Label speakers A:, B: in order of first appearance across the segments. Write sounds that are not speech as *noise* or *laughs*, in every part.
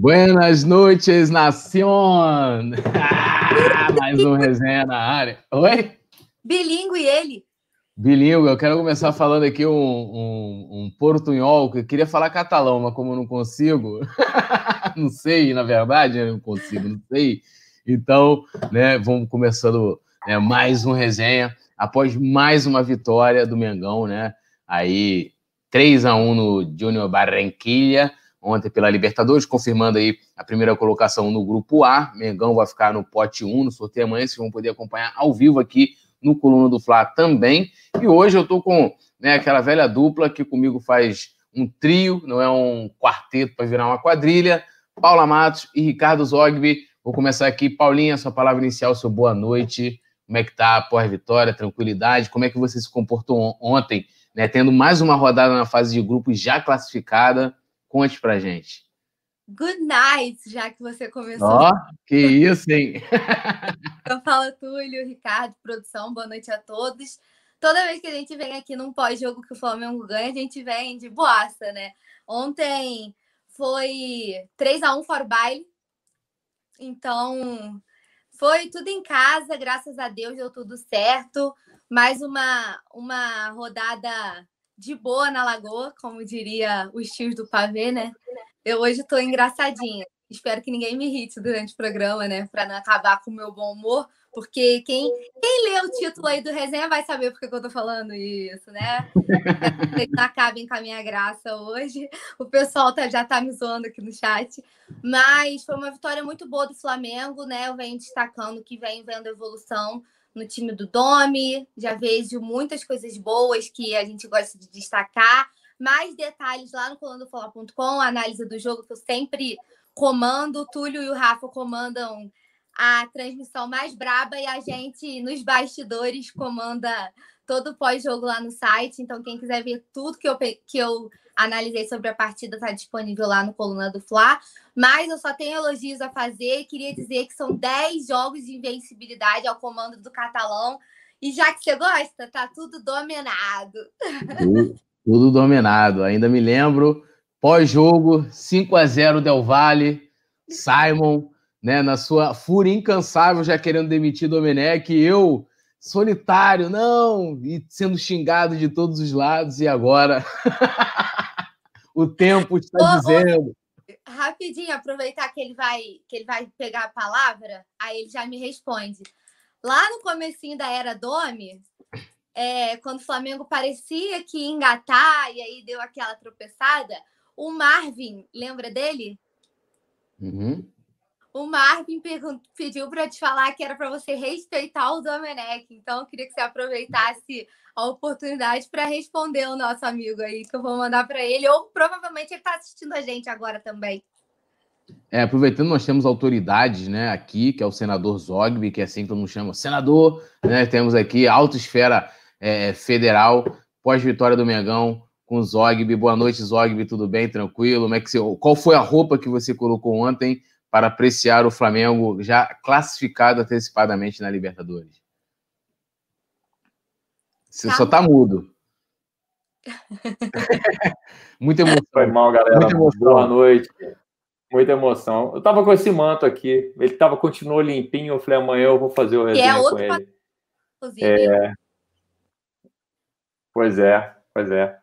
A: Buenas noites, nación! *laughs* mais um resenha na área. Oi?
B: Bilingue ele.
A: Bilingue, eu quero começar falando aqui um, um, um portunhol, que eu queria falar catalão, mas como eu não consigo, *laughs* não sei, na verdade, eu não consigo, não sei. Então, né, vamos começando né, mais um resenha, após mais uma vitória do Mengão, né? Aí, 3 a 1 no Júnior Barranquilla, ontem pela Libertadores, confirmando aí a primeira colocação no grupo A. Mengão vai ficar no pote 1 no sorteio amanhã, vocês vão poder acompanhar ao vivo aqui no Coluna do Fla também. E hoje eu tô com né, aquela velha dupla que comigo faz um trio, não é um quarteto para virar uma quadrilha. Paula Matos e Ricardo Zogby. Vou começar aqui. Paulinha, sua palavra inicial, seu boa noite. Como é que tá após vitória, tranquilidade? Como é que você se comportou ontem, né, tendo mais uma rodada na fase de grupos já classificada? Conte pra gente.
B: Good night, já que você começou.
A: Ó, oh, que isso, hein? *laughs*
B: Eu falo Túlio, Ricardo, produção, boa noite a todos. Toda vez que a gente vem aqui num pós-jogo que o Flamengo ganha, a gente vem de boaça, né? Ontem foi 3 a 1 for baile. Então, foi tudo em casa, graças a Deus deu tudo certo. Mais uma uma rodada de boa na lagoa, como diria os tios do pavê, né? Eu hoje estou engraçadinha. Espero que ninguém me irrite durante o programa, né? Para não acabar com o meu bom humor, porque quem, quem lê o título aí do resenha vai saber por que eu tô falando isso, né? Não acabem com a minha graça hoje. O pessoal tá, já tá me zoando aqui no chat. Mas foi uma vitória muito boa do Flamengo, né? Eu venho destacando que vem vendo evolução no time do Domi, já vejo muitas coisas boas que a gente gosta de destacar. Mais detalhes lá no colandofalar.com, análise do jogo que eu sempre comando. O Túlio e o Rafa comandam a transmissão mais braba e a gente nos bastidores comanda todo pós-jogo lá no site. Então, quem quiser ver tudo que eu, que eu analisei sobre a partida está disponível lá no Coluna do Fla. Mas eu só tenho elogios a fazer. Queria dizer que são 10 jogos de invencibilidade ao comando do catalão. E já que você gosta, tá tudo dominado.
A: Tudo, tudo dominado. Ainda me lembro, pós-jogo, 5 a 0 Del Valle, Simon, né, na sua fúria incansável, já querendo demitir Domenech, eu solitário, não, e sendo xingado de todos os lados, e agora *laughs* o tempo está ô, dizendo.
B: Ô, rapidinho, aproveitar que ele vai que ele vai pegar a palavra, aí ele já me responde. Lá no comecinho da era Domi, é, quando o Flamengo parecia que ia engatar e aí deu aquela tropeçada, o Marvin, lembra dele?
A: Uhum.
B: O Marvin pediu para te falar que era para você respeitar o Domenech. Então, eu queria que você aproveitasse a oportunidade para responder o nosso amigo aí, que eu vou mandar para ele. Ou provavelmente ele está assistindo a gente agora também.
A: É, aproveitando, nós temos autoridades né, aqui, que é o senador Zogby, que é assim que todo mundo chama senador. Né, temos aqui a Autoesfera é, Federal, pós-vitória do Mengão, com o Zogby. Boa noite, Zogby, tudo bem? Tranquilo? Como é que você... Qual foi a roupa que você colocou ontem? Para apreciar o Flamengo já classificado antecipadamente na Libertadores? Você tá só tá mudo. *laughs*
C: Muita emoção. Foi mal, galera. Boa noite. Muita emoção. Eu tava com esse manto aqui. Ele tava continuou limpinho. Eu falei, amanhã eu vou fazer o é resenha é com ele. É... Pois é, pois é.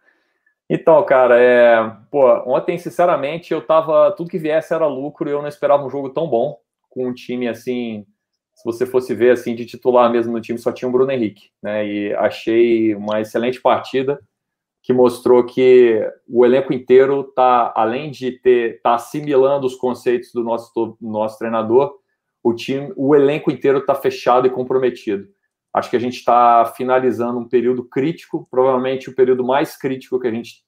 C: Então, cara, é... Pô, ontem, sinceramente, eu tava. Tudo que viesse era lucro e eu não esperava um jogo tão bom, com um time assim. Se você fosse ver assim, de titular mesmo no time, só tinha o Bruno Henrique, né? E achei uma excelente partida que mostrou que o elenco inteiro tá, além de ter tá assimilando os conceitos do nosso, nosso treinador, o time, o elenco inteiro está fechado e comprometido. Acho que a gente está finalizando um período crítico, provavelmente o período mais crítico que a gente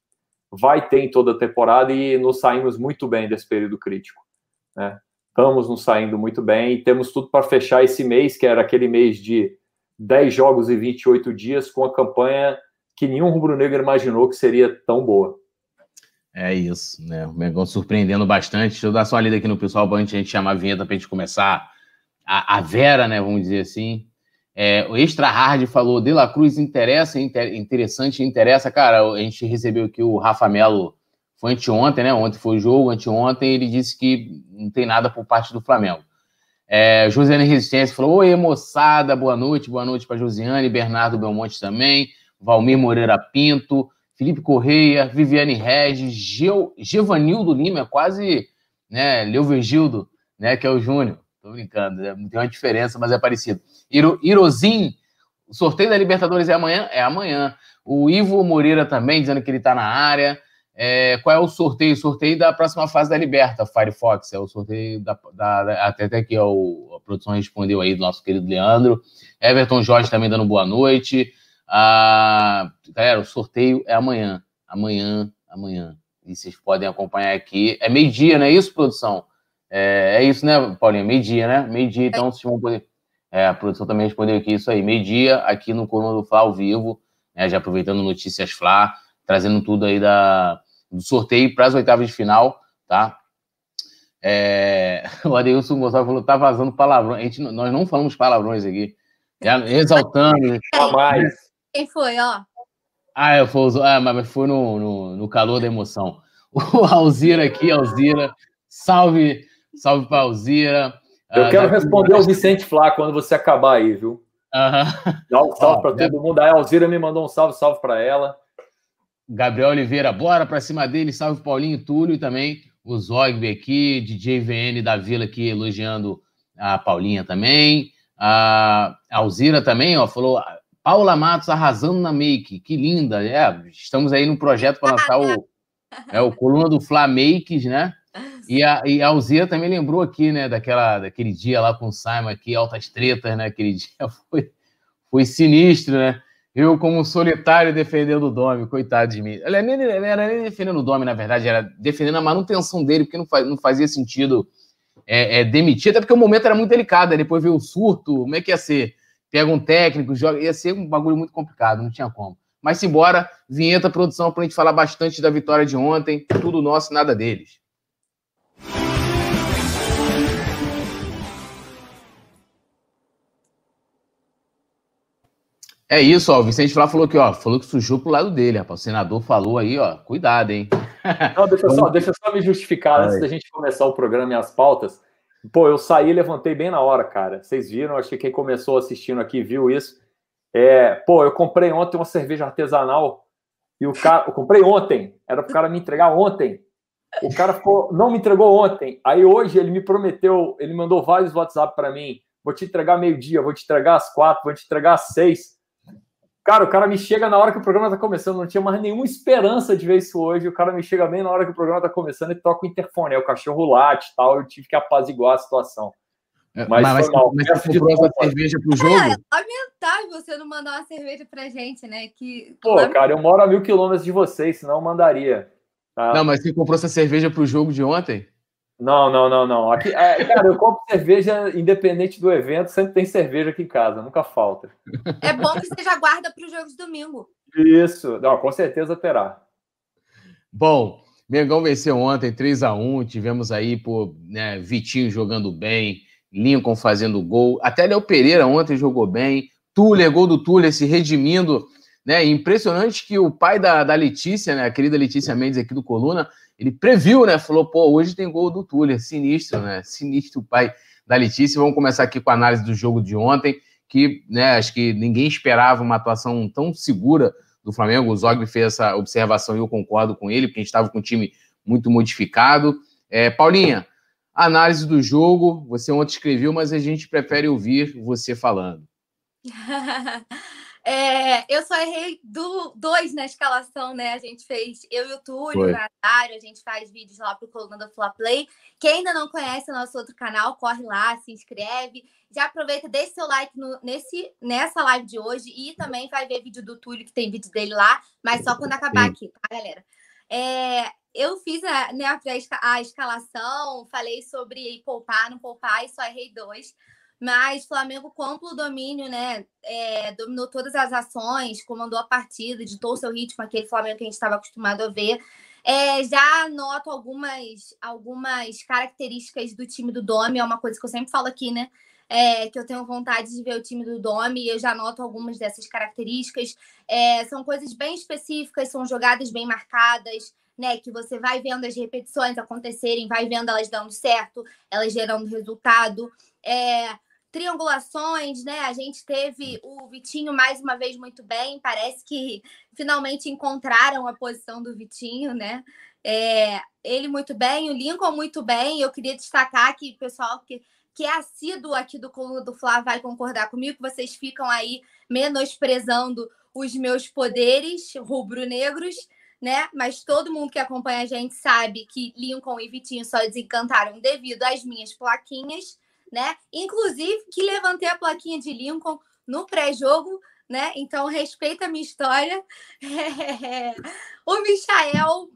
C: vai ter em toda a temporada e nos saímos muito bem desse período crítico. Né? Estamos nos saindo muito bem e temos tudo para fechar esse mês, que era aquele mês de 10 jogos e 28 dias, com a campanha que nenhum rubro-negro imaginou que seria tão boa.
A: É isso, né? O Mengão surpreendendo bastante. Deixa eu dar só uma lida aqui no pessoal antes a gente chamar a vinheta para a gente começar a, a Vera, né? Vamos dizer assim. É, o Extra Hard falou, De La Cruz interessa, inter, interessante, interessa. Cara, a gente recebeu aqui o Rafa Melo foi anteontem, né? Ontem foi o jogo, anteontem ele disse que não tem nada por parte do Flamengo. É, Josiane Resistência falou: Oi, moçada, boa noite, boa noite para Josiane, Bernardo Belmonte também, Valmir Moreira Pinto, Felipe Correia, Viviane Regis, Geo, Gevanildo Lima, quase né, Leo Virgildo, né, que é o Júnior. Tô brincando, é, tem uma diferença, mas é parecido. Iro, Irozin, o sorteio da Libertadores é amanhã? É amanhã. O Ivo Moreira também, dizendo que ele está na área. É, qual é o sorteio? Sorteio da próxima fase da Liberta, Firefox. É o sorteio da. da, da até, até que ó, a produção respondeu aí do nosso querido Leandro. Everton Jorge também dando boa noite. Ah, galera, o sorteio é amanhã. Amanhã, amanhã. E vocês podem acompanhar aqui. É meio-dia, não é isso, produção? É, é isso, né, Paulinha? Meio-dia, né? Meio-dia, então vocês vão poder. É, a produção também respondeu aqui isso aí. Meio-dia, aqui no Coluna do Fla ao vivo, né, já aproveitando notícias Fla, trazendo tudo aí da, do sorteio para as oitavas de final, tá? É, *laughs* o Adeilson Gonçalves falou, tá vazando palavrões. A gente, nós não falamos palavrões aqui. Exaltando.
B: mais. Quem foi, ó?
A: Ah, eu fui, ah, mas foi no, no, no, calor da emoção. *laughs* O Alzira aqui, Alzira, salve, salve para Alzira.
C: Eu ah, quero responder ao Vicente Flá quando você acabar aí, viu? Uhum. Dá um salve para todo mundo. A Alzira me mandou um salve, salve para ela.
A: Gabriel Oliveira, bora para cima dele. Salve Paulinho Túlio e também o Zogby aqui, DJ VN da Vila aqui elogiando a Paulinha também. A Alzira também, ó, falou Paula Matos arrasando na make, que linda. É, estamos aí no projeto para *laughs* lançar o, é, o coluna do Fla Makes, né? E a, e a Alzira também lembrou aqui, né, daquela, daquele dia lá com o Simon aqui, altas tretas, né? Aquele *laughs* dia foi, foi sinistro, né? Eu, como solitário, defendendo o Domi, coitado de mim. Ele ele era nem defendendo o Domi, na verdade, era defendendo a manutenção dele, porque não, faz, não fazia sentido é, é, demitir, até porque o momento era muito delicado. depois veio o surto, como é que ia ser? Pega um técnico, joga. Ia ser um bagulho muito complicado, não tinha como. Mas simbora, vinheta, produção, para a gente falar bastante da vitória de ontem. Tudo nosso, nada deles. É isso, ó. O Vicente Flá falou que, ó, falou que sujou pro lado dele, rapaz. O senador falou aí, ó, cuidado, hein? *laughs*
C: Não, deixa, só, deixa só me justificar antes da gente começar o programa e as pautas. Pô, eu saí e levantei bem na hora, cara. Vocês viram, acho que quem começou assistindo aqui viu isso. É, pô, eu comprei ontem uma cerveja artesanal e o cara, eu comprei ontem, era pro cara me entregar ontem. O cara ficou, não me entregou ontem. Aí hoje ele me prometeu, ele mandou vários WhatsApp para mim. Vou te entregar meio-dia, vou te entregar às quatro, vou te entregar às seis. Cara, o cara me chega na hora que o programa tá começando, não tinha mais nenhuma esperança de ver isso hoje. O cara me chega bem na hora que o programa tá começando e toca o interfone. Aí o cachorro late e tal, eu tive que apaziguar a situação.
A: É, mas, mas, foi mal. mas você comprou essa cerveja pro jogo? É,
B: lamentável você não mandar uma cerveja pra gente, né? Que,
C: Pô, cara, eu moro a mil quilômetros de vocês, senão eu mandaria.
A: Tá? Não, mas você comprou essa cerveja pro jogo de ontem?
C: Não, não, não, não. Aqui, é, cara, eu compro cerveja independente do evento, sempre tem cerveja aqui em casa, nunca falta.
B: É bom que você já guarda para os jogos de domingo.
C: Isso, não, com certeza terá.
A: Bom, Mengão venceu ontem 3 a 1 tivemos aí, pô, né, Vitinho jogando bem, Lincoln fazendo gol, até Léo Pereira ontem jogou bem, Tuller, gol do Tuller se redimindo, né, impressionante que o pai da, da Letícia, né, a querida Letícia Mendes aqui do Coluna, ele previu, né? Falou, pô, hoje tem gol do Tuller, sinistro, né? Sinistro o pai da Letícia. Vamos começar aqui com a análise do jogo de ontem, que, né, acho que ninguém esperava uma atuação tão segura do Flamengo. O Zogby fez essa observação e eu concordo com ele, porque a gente estava com um time muito modificado. É, Paulinha, análise do jogo, você ontem escreveu, mas a gente prefere ouvir você falando. *laughs*
B: É, eu só errei do, dois na escalação, né? A gente fez, eu e o Túlio, o Natário, a gente faz vídeos lá pro Coluna do Fla Play. Quem ainda não conhece o nosso outro canal, corre lá, se inscreve. Já aproveita, deixe seu like no, nesse, nessa live de hoje e também vai ver vídeo do Túlio, que tem vídeo dele lá, mas só quando acabar Sim. aqui, tá, galera? É, eu fiz a, né, a escalação, falei sobre poupar, não poupar, e só errei dois. Mas Flamengo com amplo domínio, né? É, dominou todas as ações, comandou a partida, ditou o seu ritmo, aquele Flamengo que a gente estava acostumado a ver. É, já noto algumas, algumas características do time do Domi, é uma coisa que eu sempre falo aqui, né? É, que eu tenho vontade de ver o time do Domi, e eu já noto algumas dessas características. É, são coisas bem específicas, são jogadas bem marcadas, né? Que você vai vendo as repetições acontecerem, vai vendo elas dando certo, elas gerando resultado. É, triangulações, né? A gente teve o Vitinho mais uma vez muito bem. Parece que finalmente encontraram a posição do Vitinho, né? É, ele muito bem, o Lincoln muito bem. Eu queria destacar que pessoal que, que é assíduo aqui do Coluna do Fla vai concordar comigo, que vocês ficam aí menosprezando os meus poderes rubro-negros né? Mas todo mundo que acompanha a gente sabe que Lincoln e Vitinho só desencantaram devido às minhas plaquinhas, né? Inclusive que levantei a plaquinha de Lincoln no pré-jogo, né? Então respeita a minha história. *laughs* o Michael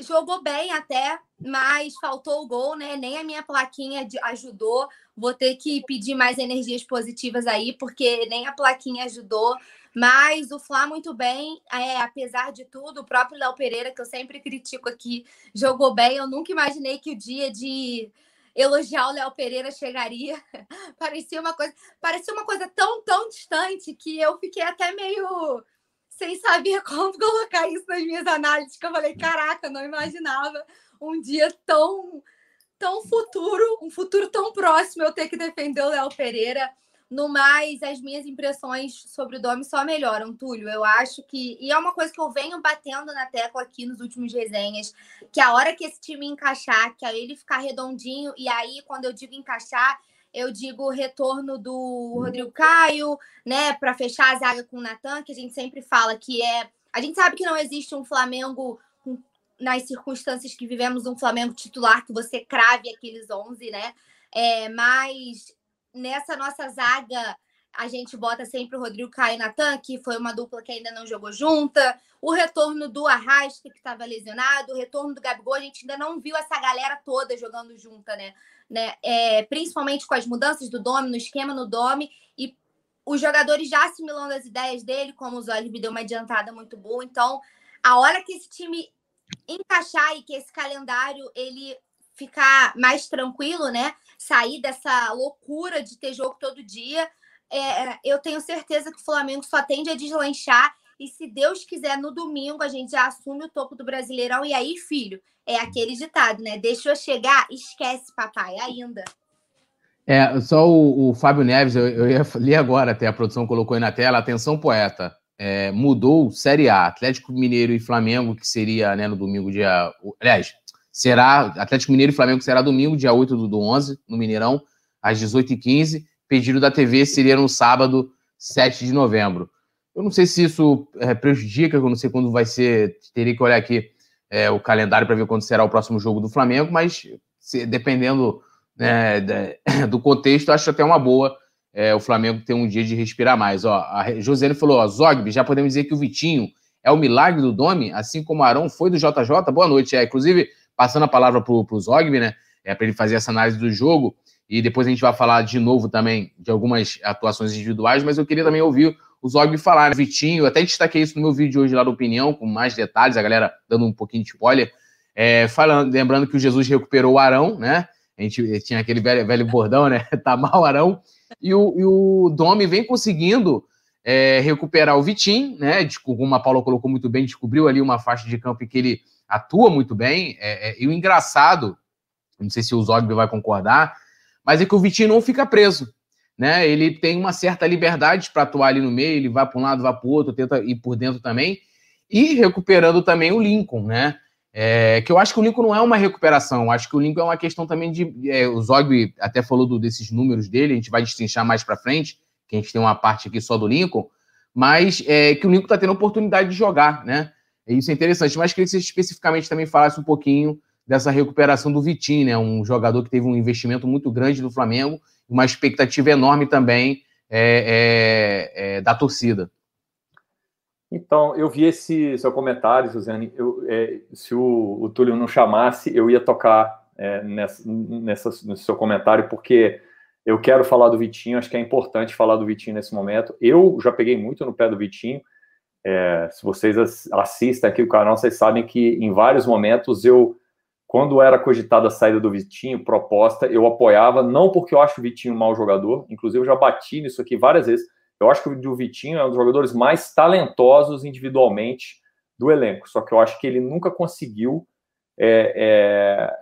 B: jogou bem até, mas faltou o gol, né? Nem a minha plaquinha ajudou. Vou ter que pedir mais energias positivas aí, porque nem a plaquinha ajudou. Mas o Flá muito bem, é, apesar de tudo, o próprio Léo Pereira, que eu sempre critico aqui, jogou bem. Eu nunca imaginei que o dia de elogiar o Léo Pereira chegaria. *laughs* parecia uma coisa, parecia uma coisa tão, tão distante que eu fiquei até meio sem saber *laughs* como colocar isso nas minhas análises, que eu falei, caraca, não imaginava um dia tão tão futuro, um futuro tão próximo eu ter que defender o Léo Pereira. No mais, as minhas impressões sobre o Domi só melhoram, Túlio. Eu acho que. E é uma coisa que eu venho batendo na tecla aqui nos últimos resenhas: que a hora que esse time encaixar, que aí ele ficar redondinho, e aí, quando eu digo encaixar, eu digo o retorno do Rodrigo Caio, né, para fechar a zaga com o Natan, que a gente sempre fala que é. A gente sabe que não existe um Flamengo nas circunstâncias que vivemos, um Flamengo titular que você crave aqueles 11, né? É, mas nessa nossa zaga, a gente bota sempre o Rodrigo Caio e Natan, que foi uma dupla que ainda não jogou junta. O retorno do Arrasca, que estava lesionado. O retorno do Gabigol, a gente ainda não viu essa galera toda jogando junta, né? né? É, principalmente com as mudanças do Dome, no esquema no Dome. E os jogadores já assimilando as ideias dele, como o Zóio me deu uma adiantada muito boa. Então, a hora que esse time encaixar e que esse calendário ele ficar mais tranquilo, né? Sair dessa loucura de ter jogo todo dia. É, eu tenho certeza que o Flamengo só tende a deslanchar. E se Deus quiser, no domingo a gente já assume o topo do Brasileirão. E aí, filho, é aquele ditado, né? Deixa eu chegar, esquece, papai, ainda.
A: É, só o, o Fábio Neves, eu, eu ia ler agora, até a produção colocou aí na tela. Atenção, poeta. É, mudou Série A, Atlético Mineiro e Flamengo, que seria né, no domingo, dia. Aliás, será Atlético Mineiro e Flamengo será domingo, dia 8 do, do 11, no Mineirão, às 18h15. Pedido da TV seria no sábado, 7 de novembro. Eu não sei se isso é, prejudica, eu não sei quando vai ser, teria que olhar aqui é, o calendário para ver quando será o próximo jogo do Flamengo, mas se, dependendo né, *coughs* do contexto, acho até uma boa é, o Flamengo ter um dia de respirar mais. Ó, a Josiane falou: ó, Zogby, já podemos dizer que o Vitinho é o milagre do Domi, assim como o Arão foi do JJ. Boa noite. É, inclusive, passando a palavra para o Zogby, né? É, para ele fazer essa análise do jogo. E depois a gente vai falar de novo também de algumas atuações individuais, mas eu queria também ouvir o Zogby falar. Né? Vitinho, eu até destaquei isso no meu vídeo hoje lá da Opinião, com mais detalhes, a galera dando um pouquinho de spoiler. É, falando, lembrando que o Jesus recuperou o Arão, né? A gente tinha aquele velho, velho bordão, né? *laughs* tá mal Arão. E o, e o Domi vem conseguindo é, recuperar o Vitinho, né? Como a Paula colocou muito bem, descobriu ali uma faixa de campo em que ele atua muito bem. É, é, e o engraçado, não sei se o Zogby vai concordar, mas é que o Vitinho não fica preso. Né? Ele tem uma certa liberdade para atuar ali no meio, ele vai para um lado, vai para o outro, tenta ir por dentro também, e recuperando também o Lincoln, né? É, que eu acho que o Lincoln não é uma recuperação, acho que o Lincoln é uma questão também de. É, o Zogby até falou do, desses números dele, a gente vai destrinchar mais para frente, que a gente tem uma parte aqui só do Lincoln, mas é, que o Lincoln está tendo oportunidade de jogar, né? Isso é interessante, mas queria que você especificamente também falasse um pouquinho dessa recuperação do Vitinho, né? Um jogador que teve um investimento muito grande do Flamengo, uma expectativa enorme também é, é, é, da torcida.
C: Então, eu vi esse seu comentário, Suzane. Eu, é, se o, o, Túlio não chamasse, eu ia tocar é, nessa, nessa, nesse seu comentário, porque eu quero falar do Vitinho, acho que é importante falar do Vitinho nesse momento. Eu já peguei muito no pé do Vitinho. É, se vocês assistem aqui o canal, vocês sabem que em vários momentos eu, quando era cogitada a saída do Vitinho, proposta, eu apoiava, não porque eu acho o Vitinho um mau jogador, inclusive eu já bati nisso aqui várias vezes. Eu acho que o Vitinho é um dos jogadores mais talentosos individualmente do elenco, só que eu acho que ele nunca conseguiu é, é,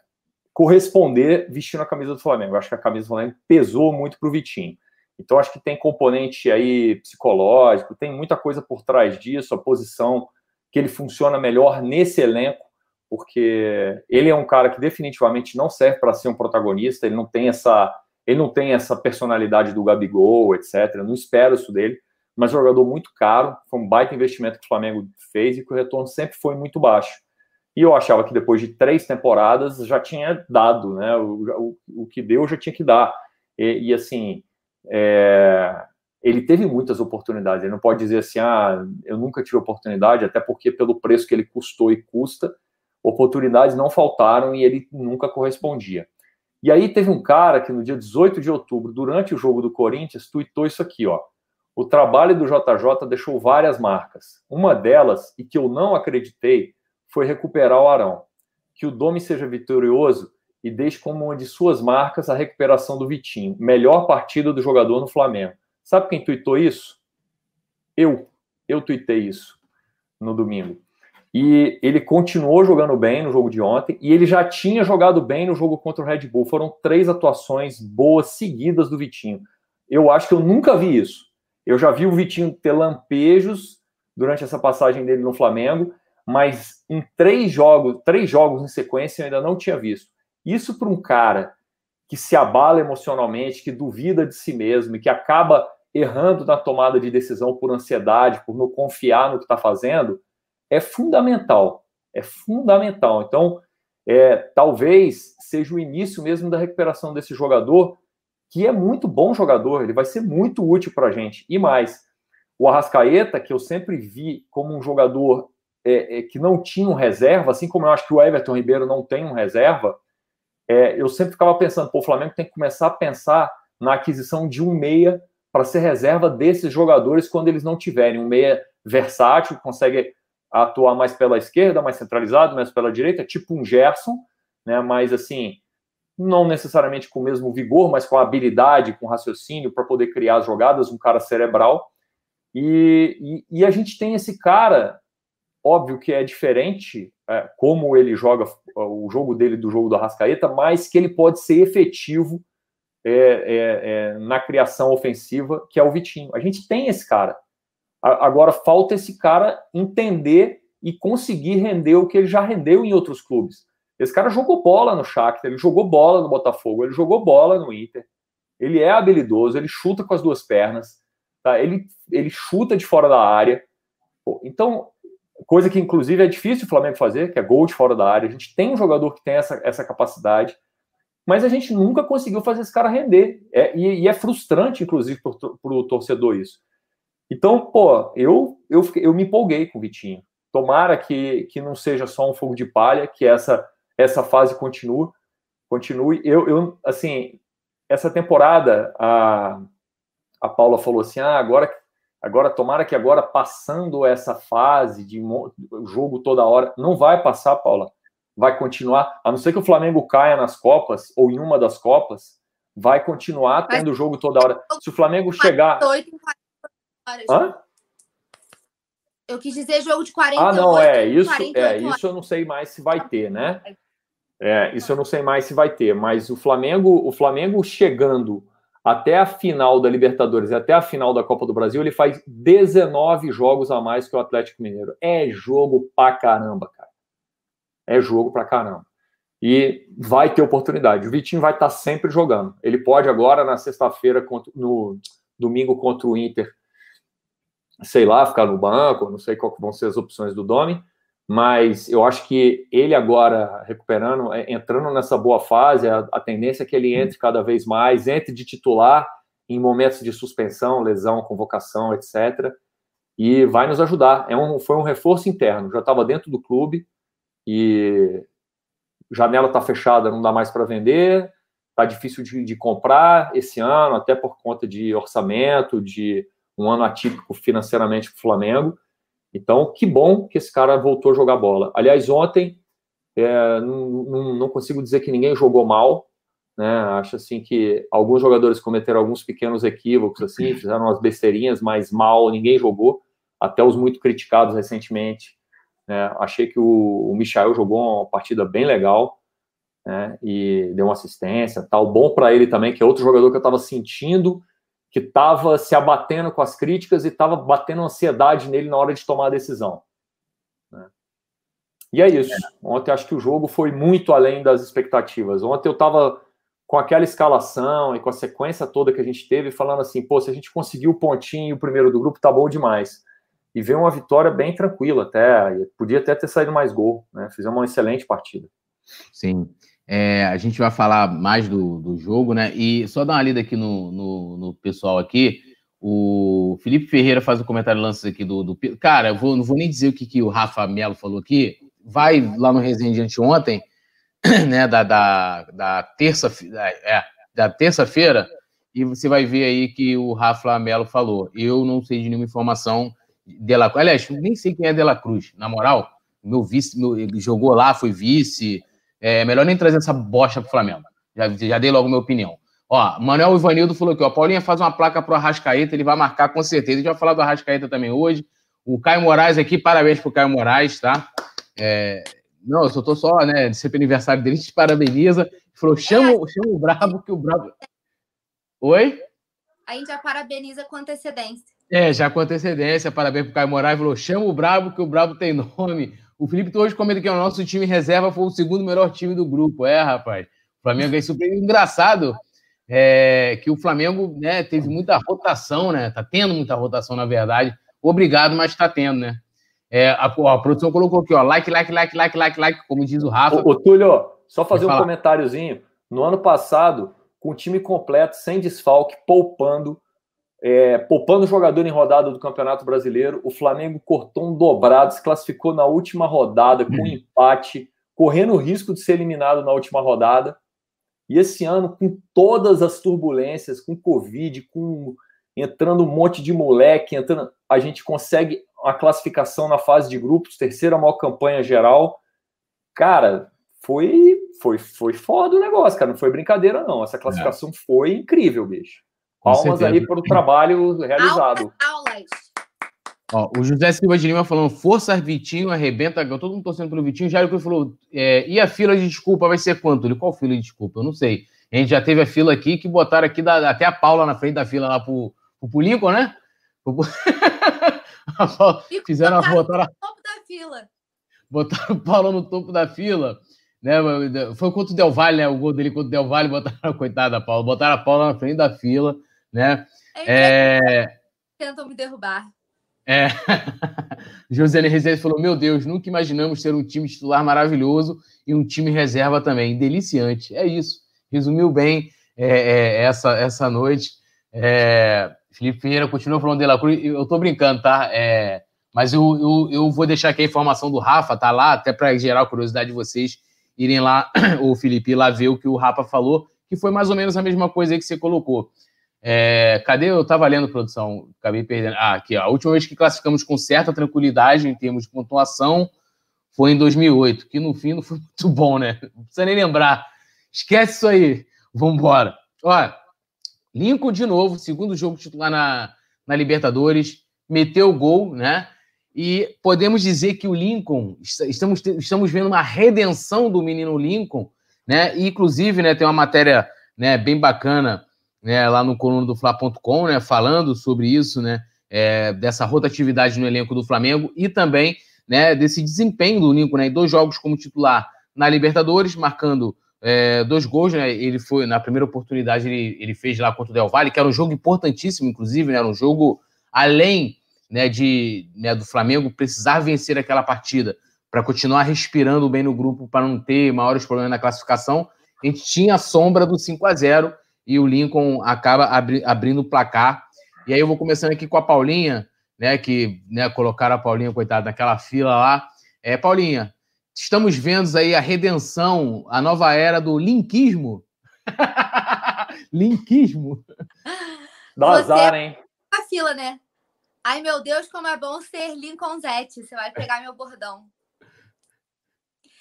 C: corresponder vestindo a camisa do Flamengo. Eu acho que a camisa do Flamengo pesou muito para o Vitinho. Então, acho que tem componente aí psicológico, tem muita coisa por trás disso, a posição que ele funciona melhor nesse elenco, porque ele é um cara que definitivamente não serve para ser um protagonista, ele não tem essa ele não tem essa personalidade do Gabigol, etc. Eu não espero isso dele, mas é um jogador muito caro, foi um baita investimento que o Flamengo fez e que o retorno sempre foi muito baixo. E eu achava que depois de três temporadas já tinha dado, né? O, o, o que deu já tinha que dar. E, e assim, é, ele teve muitas oportunidades. Ele não pode dizer assim, ah, eu nunca tive oportunidade, até porque pelo preço que ele custou e custa, oportunidades não faltaram e ele nunca correspondia. E aí teve um cara que no dia 18 de outubro, durante o jogo do Corinthians, tuitou isso aqui, ó. O trabalho do JJ deixou várias marcas. Uma delas, e que eu não acreditei, foi recuperar o Arão. Que o Domi seja vitorioso e deixe como uma de suas marcas a recuperação do Vitinho. Melhor partida do jogador no Flamengo. Sabe quem tuitou isso? Eu. Eu tuitei isso no domingo. E ele continuou jogando bem no jogo de ontem e ele já tinha jogado bem no jogo contra o Red Bull. Foram três atuações boas seguidas do Vitinho. Eu acho que eu nunca vi isso. Eu já vi o Vitinho ter lampejos durante essa passagem dele no Flamengo, mas em três jogos, três jogos em sequência eu ainda não tinha visto. Isso para um cara que se abala emocionalmente, que duvida de si mesmo e que acaba errando na tomada de decisão por ansiedade, por não confiar no que está fazendo, é fundamental. É fundamental. Então, é, talvez seja o início mesmo da recuperação desse jogador, que é muito bom jogador, ele vai ser muito útil para a gente. E mais, o Arrascaeta, que eu sempre vi como um jogador é, é, que não tinha um reserva, assim como eu acho que o Everton Ribeiro não tem um reserva, é, eu sempre ficava pensando, pô, o Flamengo tem que começar a pensar na aquisição de um meia para ser reserva desses jogadores quando eles não tiverem. Um meia versátil, consegue atuar mais pela esquerda, mais centralizado, mais pela direita, tipo um Gerson, né? Mas assim, não necessariamente com o mesmo vigor, mas com habilidade, com raciocínio para poder criar as jogadas, um cara cerebral. E, e, e, a gente tem esse cara, óbvio que é diferente é, como ele joga o jogo dele do jogo do Arrascaeta, mas que ele pode ser efetivo é, é, é na criação ofensiva, que é o Vitinho. A gente tem esse cara. Agora falta esse cara entender e conseguir render o que ele já rendeu em outros clubes. Esse cara jogou bola no Shakhtar, ele jogou bola no Botafogo, ele jogou bola no Inter. Ele é habilidoso, ele chuta com as duas pernas, tá? ele, ele chuta de fora da área. Então, coisa que inclusive é difícil o Flamengo fazer, que é gol de fora da área. A gente tem um jogador que tem essa, essa capacidade, mas a gente nunca conseguiu fazer esse cara render. É, e, e é frustrante, inclusive, para o torcedor isso. Então, pô, eu, eu, eu me empolguei com o Vitinho. Tomara que, que não seja só um fogo de palha, que essa, essa fase continue. continue. Eu, eu, assim, essa temporada, a, a Paula falou assim: ah, agora, agora, tomara que agora, passando essa fase de jogo toda hora, não vai passar, Paula. Vai continuar, a não ser que o Flamengo caia nas Copas ou em uma das Copas, vai continuar tendo jogo toda hora. Se o Flamengo chegar.
B: Hã? Eu quis dizer jogo de 48.
C: Ah, não, é. Isso, é, isso eu não sei mais se vai ter, né? É, isso eu não sei mais se vai ter, mas o Flamengo, o Flamengo chegando até a final da Libertadores e até a final da Copa do Brasil, ele faz 19 jogos a mais que o Atlético Mineiro. É jogo pra caramba, cara. É jogo pra caramba. E vai ter oportunidade. O Vitinho vai estar sempre jogando. Ele pode agora, na sexta-feira, no domingo contra o Inter, sei lá, ficar no banco, não sei qual vão ser as opções do Domi, mas eu acho que ele agora recuperando, é, entrando nessa boa fase, a, a tendência é que ele entre cada vez mais, entre de titular em momentos de suspensão, lesão, convocação, etc. E vai nos ajudar. É um, foi um reforço interno. Já estava dentro do clube e janela está fechada, não dá mais para vender. Está difícil de, de comprar esse ano, até por conta de orçamento, de um ano atípico financeiramente para o Flamengo. Então, que bom que esse cara voltou a jogar bola. Aliás, ontem, é, não, não, não, consigo dizer que ninguém jogou mal. Né? Acho assim que alguns jogadores cometeram alguns pequenos equívocos, assim, fizeram umas besteirinhas, mas mal ninguém jogou. Até os muito criticados recentemente Né? Achei que o, o Michael jogou uma partida bem legal né? e deu uma assistência, tal. Bom para ele também, que é outro jogador que eu estava sentindo que estava se abatendo com as críticas e estava batendo ansiedade nele na hora de tomar a decisão. Né? E é isso. Ontem acho que o jogo foi muito além das expectativas. Ontem eu estava com aquela escalação e com a sequência toda que a gente teve, falando assim, pô, se a gente conseguiu o pontinho o primeiro do grupo, tá bom demais. E veio uma vitória bem tranquila até, podia até ter saído mais gol, né? Fizemos uma excelente partida.
A: Sim. É, a gente vai falar mais do, do jogo, né? E só dar uma lida aqui no, no, no pessoal aqui. O Felipe Ferreira faz um comentário lance aqui do, do. Cara, eu vou, não vou nem dizer o que, que o Rafa Melo falou aqui. Vai lá no resenha de anteontem, *clears throat* né? Da, da, da terça é, da terça-feira, e você vai ver aí que o Rafa Melo falou. Eu não sei de nenhuma informação de La. Aliás, nem sei quem é De La Cruz, na moral. Meu vice, meu, jogou lá, foi vice é melhor nem trazer essa bosta pro Flamengo. Já, já dei logo minha opinião. Ó, Manuel Ivanildo falou aqui, ó, Paulinha faz uma placa pro Arrascaeta, ele vai marcar com certeza. A gente vai falar do Arrascaeta também hoje. O Caio Moraes aqui, parabéns pro Caio Moraes, tá? É, não, eu só tô só, né, de sempre aniversário dele, te parabeniza. Falou, chama, chama o Brabo, que o Brabo... Oi?
B: A gente já parabeniza com antecedência.
A: É, já com antecedência, parabéns pro Caio Moraes. Falou, chama o Brabo, que o Brabo tem nome. O Felipe hoje comenta que o nosso time reserva foi o segundo melhor time do grupo. É, rapaz. O Flamengo é super engraçado. É, que o Flamengo né, teve muita rotação, né? Tá tendo muita rotação, na verdade. Obrigado, mas está tendo, né? É, a, a, produção colocou aqui, ó, like, like, like, like, like, like, como diz o Rafa.
C: Ô, ô Túlio, só fazer um comentáriozinho. No ano passado, com o time completo, sem desfalque, poupando, é, poupando o jogador em rodada do Campeonato Brasileiro, o Flamengo cortou um dobrado, se classificou na última rodada com um empate, correndo o risco de ser eliminado na última rodada. E esse ano, com todas as turbulências, com Covid, com entrando um monte de moleque, entrando, a gente consegue a classificação na fase de grupos, terceira maior campanha geral. Cara, foi foi foi foda o negócio, cara. Não foi brincadeira, não. Essa classificação é. foi incrível, bicho. Palmas aí pelo trabalho realizado. Aulas.
A: Ó, o José Silva de Lima falando, força Vitinho, arrebenta, todo mundo torcendo pelo Vitinho. Jairo que falou, é, e a fila de desculpa vai ser quanto? Ele, qual fila de desculpa? Eu não sei. A gente já teve a fila aqui que botaram aqui da, até a Paula na frente da fila lá pro, pro, pro Lincoln, né? Pro... *laughs* Fizeram a botaram no topo da fila. Botaram o Paula no topo da fila. Né? Foi contra o Del Valle, né? O gol dele contra o Del Valle, botaram a *laughs* coitada da Paula, botaram a Paula na frente da fila né? É...
B: é tentam me derrubar.
A: É. *laughs* Josiane Rezende falou: Meu Deus, nunca imaginamos ter um time titular maravilhoso e um time reserva também. Deliciante. É isso. Resumiu bem é, é, essa, essa noite. É, Felipe Ferreira continua falando de La Cruz. Eu tô brincando, tá? É, mas eu, eu, eu, vou deixar aqui a informação do Rafa, tá lá, até para gerar a curiosidade de vocês irem lá, *clears throat* o Felipe, lá ver o que o Rafa falou, que foi mais ou menos a mesma coisa aí que você colocou. É, cadê? Eu estava lendo, produção, acabei perdendo. Ah, aqui, ó. A última vez que classificamos com certa tranquilidade em termos de pontuação foi em 2008, que no fim não foi *laughs* muito bom, né? Não precisa nem lembrar. Esquece isso aí. Vamos embora. Ó, Lincoln de novo, segundo jogo titular na, na Libertadores, meteu o gol, né? E podemos dizer que o Lincoln, estamos, estamos vendo uma redenção do menino Lincoln, né? E, inclusive, né, tem uma matéria né, bem bacana né, lá no coluna do Fla.com, né, falando sobre isso, né, é, dessa rotatividade no elenco do Flamengo e também né, desse desempenho do Nico, né, em dois jogos como titular na Libertadores, marcando é, dois gols, né, ele foi, na primeira oportunidade, ele, ele fez lá contra o Del Valle, que era um jogo importantíssimo, inclusive, né, era um jogo além né, de, né, do Flamengo precisar vencer aquela partida para continuar respirando bem no grupo, para não ter maiores problemas na classificação, a gente tinha a sombra do 5 a 0 e o Lincoln acaba abri abrindo o placar. E aí eu vou começando aqui com a Paulinha, né, que né, colocaram a Paulinha, coitada, naquela fila lá. É, Paulinha, estamos vendo aí a redenção, a nova era do linkismo. linkismo. *laughs*
C: Dá azar, hein?
B: A fila, né? Ai, meu Deus, como é bom ser Lincolnzete. Você vai pegar meu bordão.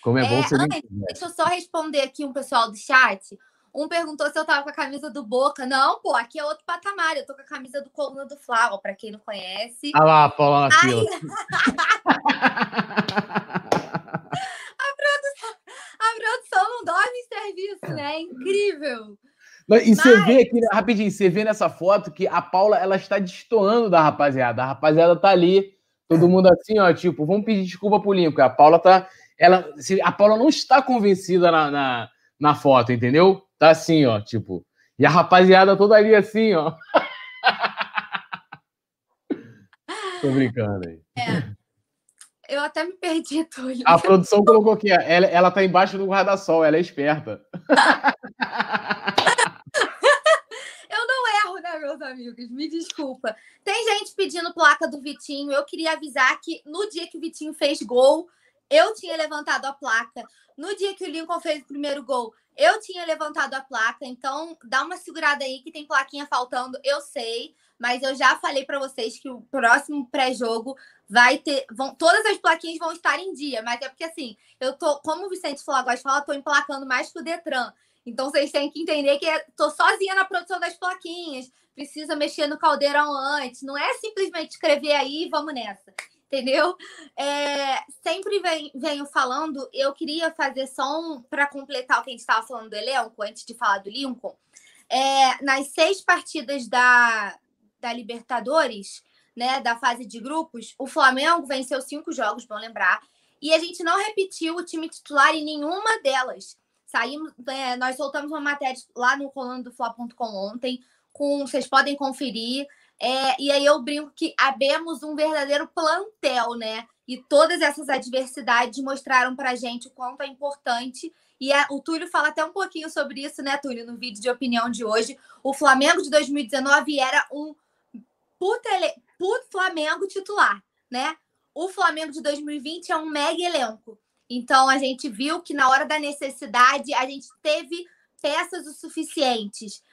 A: Como é, é bom ser
B: antes, Deixa eu só responder aqui um pessoal do chat. Um perguntou se eu tava com a camisa do Boca. Não, pô, aqui é outro patamar. Eu tô com a camisa do Coluna do Flávio, para quem não conhece.
A: Ah lá, Paula na fila. *laughs*
B: produção, a produção não dorme em serviço, né? É incrível.
A: E você Mas... vê aqui, né, rapidinho, você vê nessa foto que a Paula ela está destoando da rapaziada. A rapaziada tá ali, todo mundo assim, ó, tipo, vamos pedir desculpa pro Lincoln. A Paula tá. Ela, a Paula não está convencida na, na, na foto, entendeu? Tá assim, ó, tipo. E a rapaziada toda ali assim, ó. *laughs* Tô brincando aí.
B: É. Eu até me perdi, *laughs* Túlio.
A: A produção colocou aqui, ela, ela tá embaixo do guarda-sol, ela é esperta. *laughs*
B: meus amigos. Me desculpa. Tem gente pedindo placa do Vitinho. Eu queria avisar que no dia que o Vitinho fez gol, eu tinha levantado a placa. No dia que o Lincoln fez o primeiro gol, eu tinha levantado a placa. Então, dá uma segurada aí que tem plaquinha faltando. Eu sei, mas eu já falei para vocês que o próximo pré-jogo vai ter. Vão, todas as plaquinhas vão estar em dia, mas é porque assim, eu tô, como o Vicente Flagos fala, tô emplacando mais que o Detran. Então vocês têm que entender que estou sozinha na produção das plaquinhas, precisa mexer no caldeirão antes, não é simplesmente escrever aí e vamos nessa, entendeu? É, sempre vem, venho falando, eu queria fazer só um para completar o que a gente estava falando do elenco, antes de falar do Lincoln. É, nas seis partidas da, da Libertadores, né, da fase de grupos, o Flamengo venceu cinco jogos, bom lembrar, e a gente não repetiu o time titular em nenhuma delas. Saímos, é, nós soltamos uma matéria lá no coluna do Fla.com ontem, com vocês podem conferir. É, e aí eu brinco que abemos um verdadeiro plantel, né? E todas essas adversidades mostraram para a gente o quanto é importante. E é, o Túlio fala até um pouquinho sobre isso, né, Túlio, no vídeo de opinião de hoje. O Flamengo de 2019 era um puta, puta Flamengo titular, né? O Flamengo de 2020 é um mega elenco. Então, a gente viu que na hora da necessidade, a gente teve peças o suficientes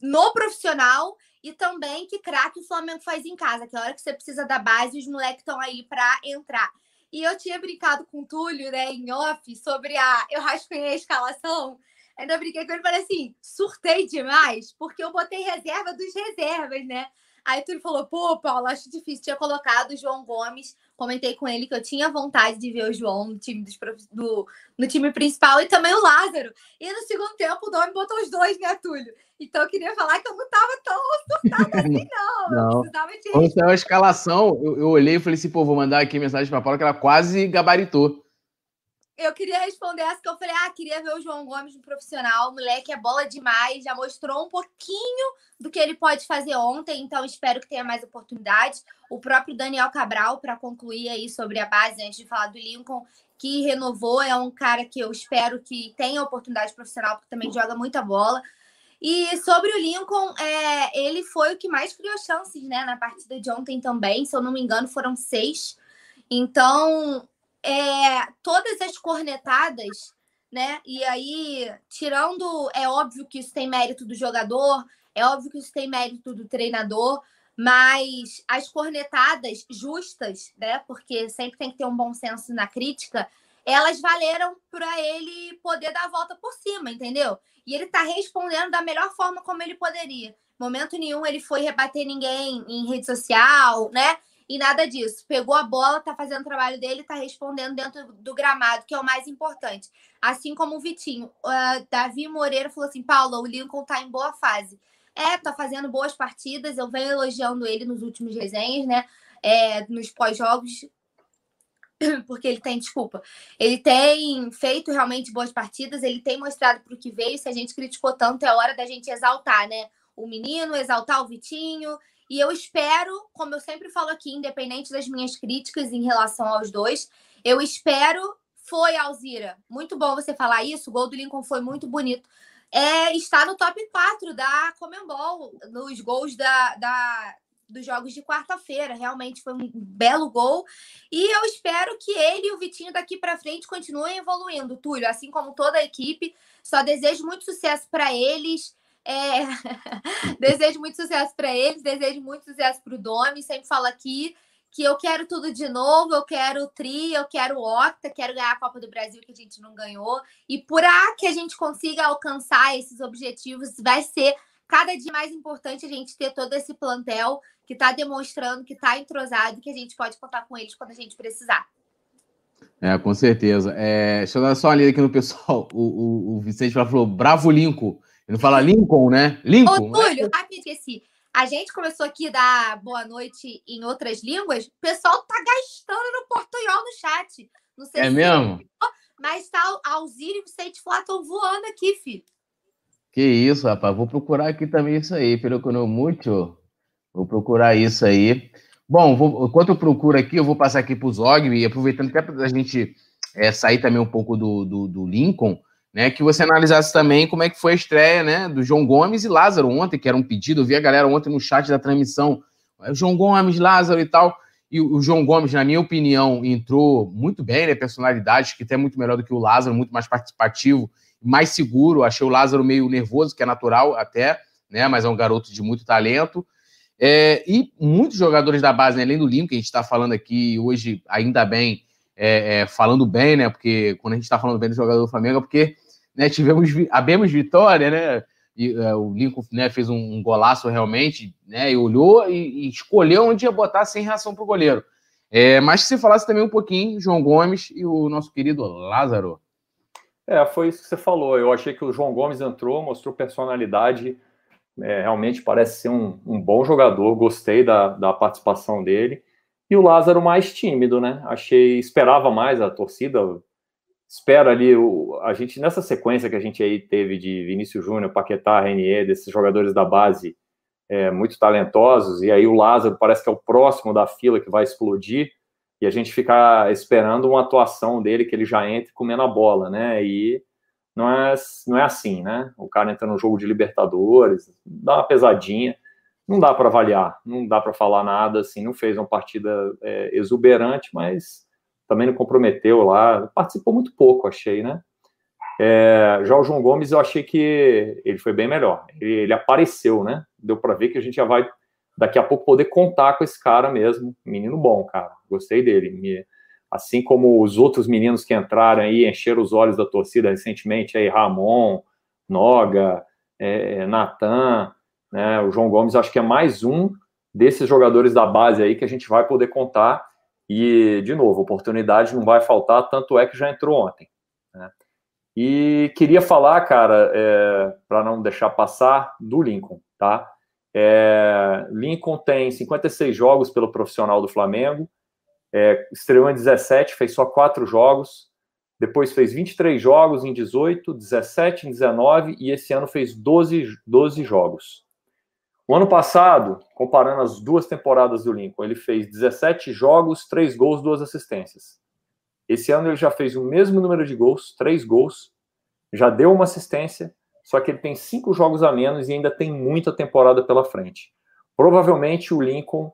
B: no profissional e também que craque o Flamengo faz em casa, que é a hora que você precisa da base, os moleques estão aí para entrar. E eu tinha brincado com o Túlio, né, em off, sobre a. Eu rascunhei a escalação. Ainda brinquei com ele e falei assim: surtei demais, porque eu botei reserva dos reservas, né? Aí tu falou, pô, Paulo, acho difícil. Tinha colocado o João Gomes. Comentei com ele que eu tinha vontade de ver o João no time, dos, do, no time principal e também o Lázaro. E no segundo tempo o Domi botou os dois, né, Túlio? Então eu queria falar que eu não estava tão surtada assim, não. *laughs* não. Eu precisava
A: de... Quando saiu a escalação, eu, eu olhei e falei assim, pô, vou mandar aqui mensagem para Paula que ela quase gabaritou
B: eu queria responder essa que eu falei: ah, queria ver o João Gomes no profissional. O moleque é bola demais, já mostrou um pouquinho do que ele pode fazer ontem, então espero que tenha mais oportunidades. O próprio Daniel Cabral, para concluir aí sobre a base, antes de falar do Lincoln, que renovou, é um cara que eu espero que tenha oportunidade profissional, porque também joga muita bola. E sobre o Lincoln, é, ele foi o que mais criou chances né, na partida de ontem também. Se eu não me engano, foram seis. Então, é, todas as cornetadas, né? E aí, tirando, é óbvio que isso tem mérito do jogador, é óbvio que isso tem mérito do treinador, mas as cornetadas justas, né? Porque sempre tem que ter um bom senso na crítica, elas valeram para ele poder dar a volta por cima, entendeu? E ele está respondendo da melhor forma como ele poderia. Momento nenhum ele foi rebater ninguém em rede social, né? E nada disso. Pegou a bola, tá fazendo o trabalho dele, tá respondendo dentro do gramado, que é o mais importante. Assim como o Vitinho. Uh, Davi Moreira falou assim: Paula, o Lincoln tá em boa fase. É, tá fazendo boas partidas. Eu venho elogiando ele nos últimos resenhas, né? É, nos pós-jogos. *clears throat* Porque ele tem, desculpa, ele tem feito realmente boas partidas, ele tem mostrado para o que veio. Se a gente criticou tanto, é hora da gente exaltar, né? O menino, exaltar o Vitinho e eu espero, como eu sempre falo aqui, independente das minhas críticas em relação aos dois, eu espero. Foi, Alzira. Muito bom você falar isso. O gol do Lincoln foi muito bonito. É, está no top 4 da Comembol, nos gols da, da, dos jogos de quarta-feira. Realmente foi um belo gol. E eu espero que ele e o Vitinho daqui para frente continuem evoluindo, Túlio, assim como toda a equipe. Só desejo muito sucesso para eles. É... *laughs* desejo muito sucesso para eles, desejo muito sucesso para o Domi. Sempre falo aqui que eu quero tudo de novo, eu quero o Tri, eu quero o Octa, quero ganhar a Copa do Brasil que a gente não ganhou. E para que a gente consiga alcançar esses objetivos, vai ser cada dia mais importante a gente ter todo esse plantel que está demonstrando que está entrosado, que a gente pode contar com eles quando a gente precisar.
A: É, com certeza. É, deixa eu dar só uma lida aqui no pessoal. O, o, o Vicente falou, bravo Lincoln. Ele não fala Lincoln, né? Lincoln.
B: Ô, Túlio, né? rapidinho, esqueci. A gente começou aqui a dar boa noite em outras línguas. O pessoal tá gastando no portunhol no chat. Não sei
A: é se mesmo?
B: mas tá Alzira e Flá estão voando aqui, filho.
A: Que isso, rapaz. Vou procurar aqui também isso aí, pelo que eu não muito. Vou procurar isso aí. Bom, vou, enquanto eu procuro aqui, eu vou passar aqui para o Zog, e aproveitando até para a gente é, sair também um pouco do, do, do, Lincoln, né? Que você analisasse também como é que foi a estreia né, do João Gomes e Lázaro ontem, que era um pedido. Eu vi a galera ontem no chat da transmissão. É, João Gomes, Lázaro e tal. E o João Gomes, na minha opinião, entrou muito bem, né? Personalidade, que até é muito melhor do que o Lázaro, muito mais participativo, mais seguro. Achei o Lázaro meio nervoso, que é natural até, né? Mas é um garoto de muito talento. É, e muitos jogadores da base, né, além do Lima, que a gente está falando aqui hoje, ainda bem, é, é, falando bem, né? Porque quando a gente está falando bem do jogador do Flamengo, é porque né, tivemos, abemos vitória, né? E, é, o Lincoln né, fez um, um, golaço realmente, né? E olhou e, e, escolheu onde ia botar sem reação para o goleiro. É, mas que você falasse também um pouquinho, João Gomes e o nosso querido Lázaro.
C: É, foi isso que você falou. Eu achei que o João Gomes entrou, mostrou personalidade é, realmente parece ser um, um, bom jogador, gostei da, da participação dele. E o Lázaro mais tímido, né? Achei, esperava mais a torcida. Espera ali o, a gente nessa sequência que a gente aí teve de Vinícius Júnior, Paquetá, Renier, desses jogadores da base é, muito talentosos. E aí o Lázaro parece que é o próximo da fila que vai explodir. E a gente fica esperando uma atuação dele que ele já entre comendo a bola, né? E não é, não é assim, né? O cara entra no jogo de Libertadores, dá uma pesadinha, não dá para avaliar, não dá para falar nada, assim, não fez uma partida é, exuberante, mas também não comprometeu lá, participou muito pouco, achei, né? É, já o João Gomes, eu achei que ele foi bem melhor, ele, ele apareceu, né? Deu para ver que a gente já vai daqui a pouco poder contar com esse cara mesmo, menino bom, cara, gostei dele, me assim como os outros meninos que entraram aí, encheram os olhos da torcida recentemente, aí Ramon, Noga, é, Natan, né, o João Gomes, acho que é mais um desses jogadores da base aí que a gente vai poder contar. E, de novo, oportunidade não vai faltar, tanto é que já entrou ontem. Né? E queria falar, cara, é, para não deixar passar, do Lincoln, tá? É, Lincoln tem 56 jogos pelo profissional do Flamengo, é, estreou em 17, fez só quatro jogos. Depois fez 23 jogos em 18, 17 em 19 e esse ano fez 12, 12 jogos. O ano passado, comparando as duas temporadas do Lincoln, ele fez 17 jogos, 3 gols, 2 assistências. Esse ano ele já fez o mesmo número de gols, 3 gols, já deu uma assistência, só que ele tem 5 jogos a menos e ainda tem muita temporada pela frente. Provavelmente o Lincoln,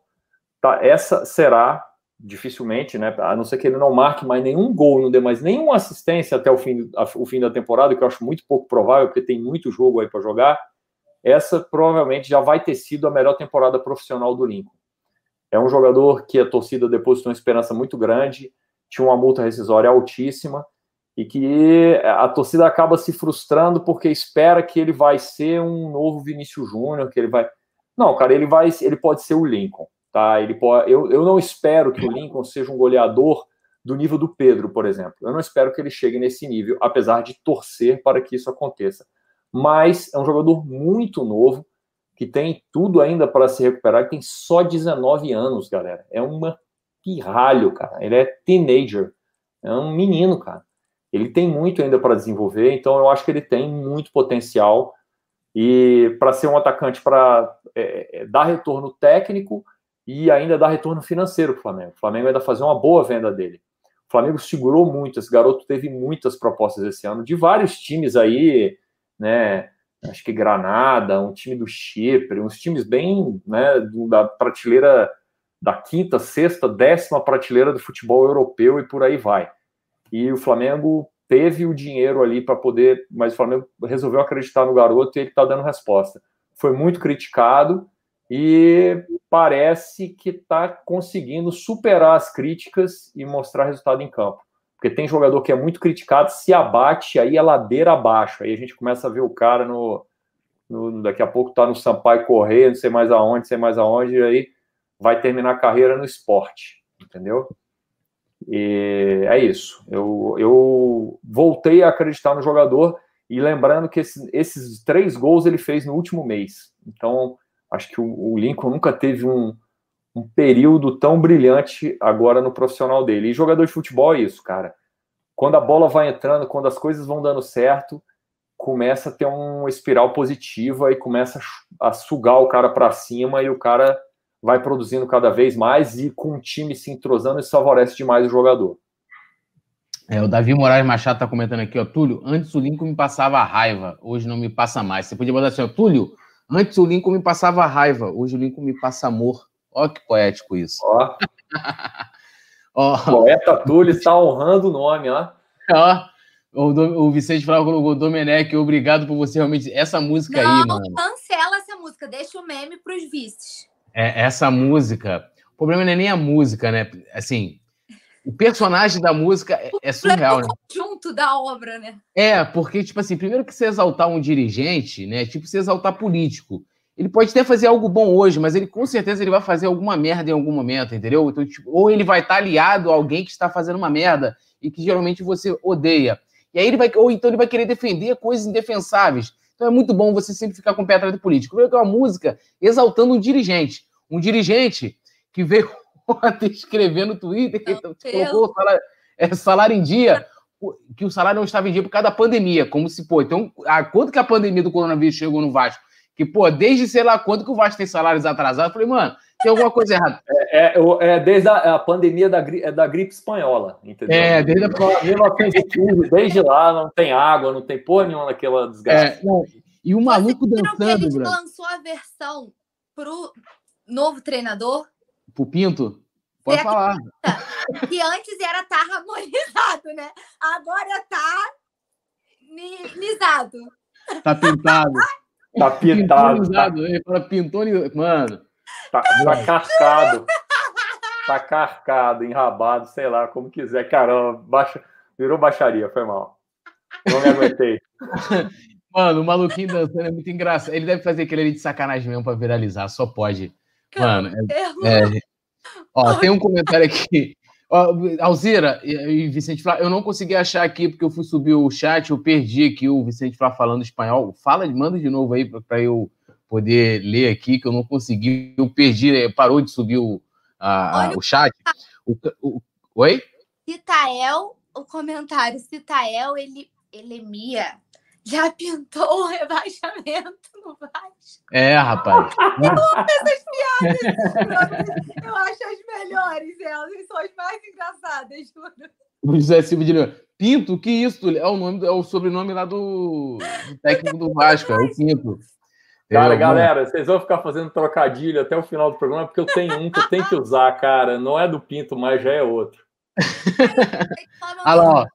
C: tá, essa será dificilmente, né? A não ser que ele não marque mais nenhum gol, não dê mais nenhuma assistência até o fim, o fim da temporada, que eu acho muito pouco provável, porque tem muito jogo aí para jogar. Essa provavelmente já vai ter sido a melhor temporada profissional do Lincoln. É um jogador que a torcida depositou uma esperança muito grande, tinha uma multa rescisória altíssima e que a torcida acaba se frustrando porque espera que ele vai ser um novo Vinícius Júnior, que ele vai. Não, cara, ele vai, ele pode ser o Lincoln. Tá? Ele pode, eu, eu não espero que o Lincoln seja um goleador do nível do Pedro, por exemplo. Eu não espero que ele chegue nesse nível, apesar de torcer para que isso aconteça. Mas é um jogador muito novo, que tem tudo ainda para se recuperar, e tem só 19 anos, galera. É uma pirralho, cara. Ele é teenager. É um menino, cara. Ele tem muito ainda para desenvolver, então eu acho que ele tem muito potencial. E para ser um atacante para é, é, dar retorno técnico e ainda dar retorno financeiro para o Flamengo. O Flamengo ainda fazer uma boa venda dele. O Flamengo segurou muito, esse garoto teve muitas propostas esse ano, de vários times aí, né? Acho que Granada, um time do Chipre, uns times bem, né, da prateleira da quinta, sexta, décima prateleira do futebol europeu e por aí vai. E o Flamengo teve o dinheiro ali para poder, mas o Flamengo resolveu acreditar no garoto e ele está dando resposta. Foi muito criticado, e parece que está conseguindo superar as críticas e mostrar resultado em campo. Porque tem jogador que é muito criticado, se abate, aí é ladeira abaixo. Aí a gente começa a ver o cara no. no daqui a pouco está no Sampaio correr, não sei mais aonde, não sei mais aonde, e aí vai terminar a carreira no esporte, entendeu? E é isso. Eu, eu voltei a acreditar no jogador e lembrando que esses, esses três gols ele fez no último mês. Então, acho que o, o Lincoln nunca teve um, um período tão brilhante agora no profissional dele. E jogador de futebol é isso, cara. Quando a bola vai entrando, quando as coisas vão dando certo, começa a ter uma espiral positiva e começa a sugar o cara para cima e o cara vai produzindo cada vez mais e com o time se entrosando, isso favorece demais o jogador.
A: É, o Davi Moraes Machado está comentando aqui, ó, Túlio, antes o Lincoln me passava raiva, hoje não me passa mais. Você podia botar assim, ó, Túlio, antes o Lincoln me passava raiva, hoje o Lincoln me passa amor. Ó que poético isso.
C: Ó. *laughs* ó. Poeta Túlio está honrando o nome, ó.
A: Ó. O, o Vicente falava o Domenech, obrigado por você realmente. Essa música não, aí, mano.
B: Cancela essa música, deixa o meme para os vices.
A: É, essa música. O problema não é nem a música, né? Assim, o personagem da música é, é surreal, né?
B: Junto da obra, né?
A: É, porque, tipo assim, primeiro que você exaltar um dirigente, né? Tipo, você exaltar político. Ele pode até fazer algo bom hoje, mas ele com certeza ele vai fazer alguma merda em algum momento, entendeu? Então, tipo, ou ele vai estar aliado a alguém que está fazendo uma merda e que geralmente você odeia. E aí ele vai, ou então ele vai querer defender coisas indefensáveis. Então é muito bom você sempre ficar com o pé atrás do político. Primeiro que é uma música exaltando um dirigente. Um dirigente que veio *laughs* ontem escrever no Twitter que colocou o salário, é, salário em dia, que o salário não estava em dia por causa da pandemia. Como se, pô, então, a, quanto que a pandemia do coronavírus chegou no Vasco? Que, pô, desde sei lá quanto que o Vasco tem salários atrasados, eu falei, mano, tem alguma coisa errada.
C: É, é, é desde a, a, pandemia da, é da gripe espanhola, entendeu?
A: É, desde a 1915,
C: desde lá não tem água, não tem porra nenhuma naquela desgraça. É,
A: e o maluco Você dançando,
B: que ele lançou a versão pro novo treinador
A: pro Pinto? Pode falar.
B: Que antes era tá harmonizado, né? Agora tá nisado.
A: Tá pintado. *laughs*
C: Tá pintado.
A: Tá. Ele fala pintou, mano.
C: Tá, tá carcado. Tá carcado, enrabado, sei lá, como quiser. Caramba, baixa, virou baixaria, foi mal. Não me aguentei. *laughs*
A: Mano, o maluquinho dançando é muito engraçado. Ele deve fazer aquele ali de sacanagem mesmo pra viralizar, só pode. Mano, é, é, ó, tem um comentário aqui. Alzira e Vicente Flá, eu não consegui achar aqui porque eu fui subir o chat, eu perdi aqui o Vicente Flá falando espanhol. Fala, manda de novo aí para eu poder ler aqui, que eu não consegui, eu perdi, é, parou de subir o, a, o chat. O, o, oi?
B: Citael, o comentário, Citael, ele, ele mia já pintou o rebaixamento no Vasco.
A: É, rapaz. *laughs*
B: Eu amo essas piadas. Eu acho as melhores, elas são as mais engraçadas, juro. O
A: José Silva de Leão. Pinto, que isso? É o, nome, é o sobrenome lá do, do técnico do Vasco, é o Pinto.
C: Cara, eu, galera, mano. vocês vão ficar fazendo trocadilho até o final do programa, porque eu tenho um que eu tenho que usar, cara. Não é do Pinto, mas já é outro. *laughs*
A: Olha lá, ó.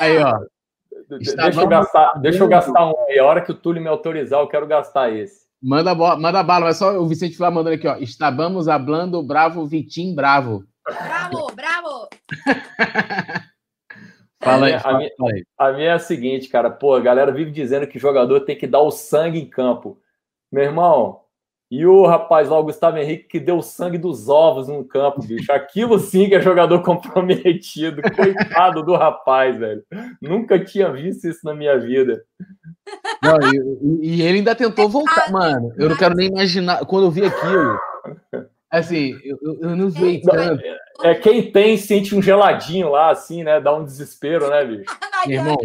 A: Aí, ó.
C: Deixa eu, gastar, deixa eu gastar um aí. A hora que o Túlio me autorizar, eu quero gastar esse.
A: Manda, manda bala, mas só o Vicente Flá mandando aqui, ó. Estávamos hablando bravo, Vitim bravo.
B: Bravo, bravo! *laughs*
C: Fala aí, a, minha, a minha é a seguinte, cara. Pô, a galera vive dizendo que jogador tem que dar o sangue em campo. Meu irmão, e o rapaz lá, o Gustavo Henrique, que deu sangue dos ovos no campo, bicho. Aquilo sim que é jogador *laughs* comprometido. Coitado do rapaz, velho. Nunca tinha visto isso na minha vida.
A: Não, e, e, ele ainda tentou voltar, mano. Eu não quero nem imaginar. Quando eu vi aquilo. Assim, eu, eu não vi tanto.
C: É, é, quem tem, sente um geladinho lá, assim, né? Dá um desespero, né, bicho?
B: Meu irmão.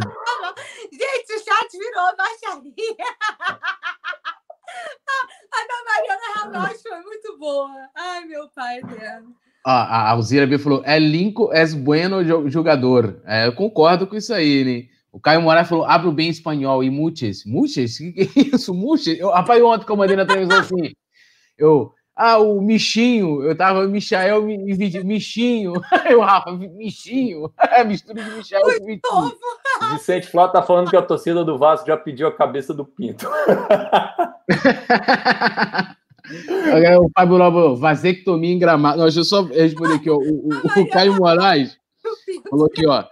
B: Gente, o chat virou baixaria. A da Mariana Ramacho foi muito boa. Ai, meu pai eterno.
A: a Alzira B falou: é Lincoln é bueno jogador. É, eu concordo com isso aí, né? O Caio Moraes falou: abro bem espanhol e. Muitas? O que, que é isso? Muitas? Eu, rapaz, ontem que eu mandei na televisão assim. Eu, ah, o Michinho, eu tava Michael e Michinho. *laughs* Eu, Rafa, Michinho. *laughs* Mistura de Michael e Michinho.
C: Vicente Flá tá falando que a torcida do Vasco já pediu a cabeça do Pinto. *laughs*
A: o Fábio Lobo, vasectomia em gramado. Não, deixa eu só responder aqui, ó. O, o, o Caio Moraes falou aqui, ó.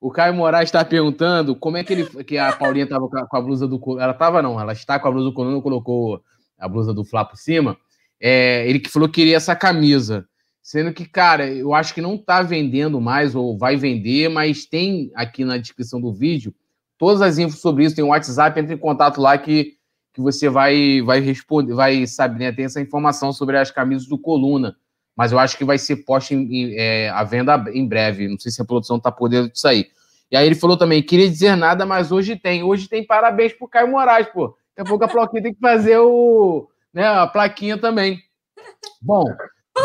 A: O Caio Moraes está perguntando como é que ele que a Paulinha tava com a blusa do ela tava não, ela está com a blusa do Coluna, colocou a blusa do Flá por cima. É, ele que falou que queria essa camisa. Sendo que, cara, eu acho que não está vendendo mais ou vai vender, mas tem aqui na descrição do vídeo todas as infos sobre isso. Tem um WhatsApp, entre em contato lá que, que você vai, vai responder, vai saber, né? Tem essa informação sobre as camisas do Coluna. Mas eu acho que vai ser posto em, é, à venda em breve. Não sei se a produção está podendo sair. E aí ele falou também, queria dizer nada, mas hoje tem. Hoje tem parabéns pro Caio Moraes, pô. Daqui a pouco a plaquinha tem que fazer o, né, a plaquinha também. Bom,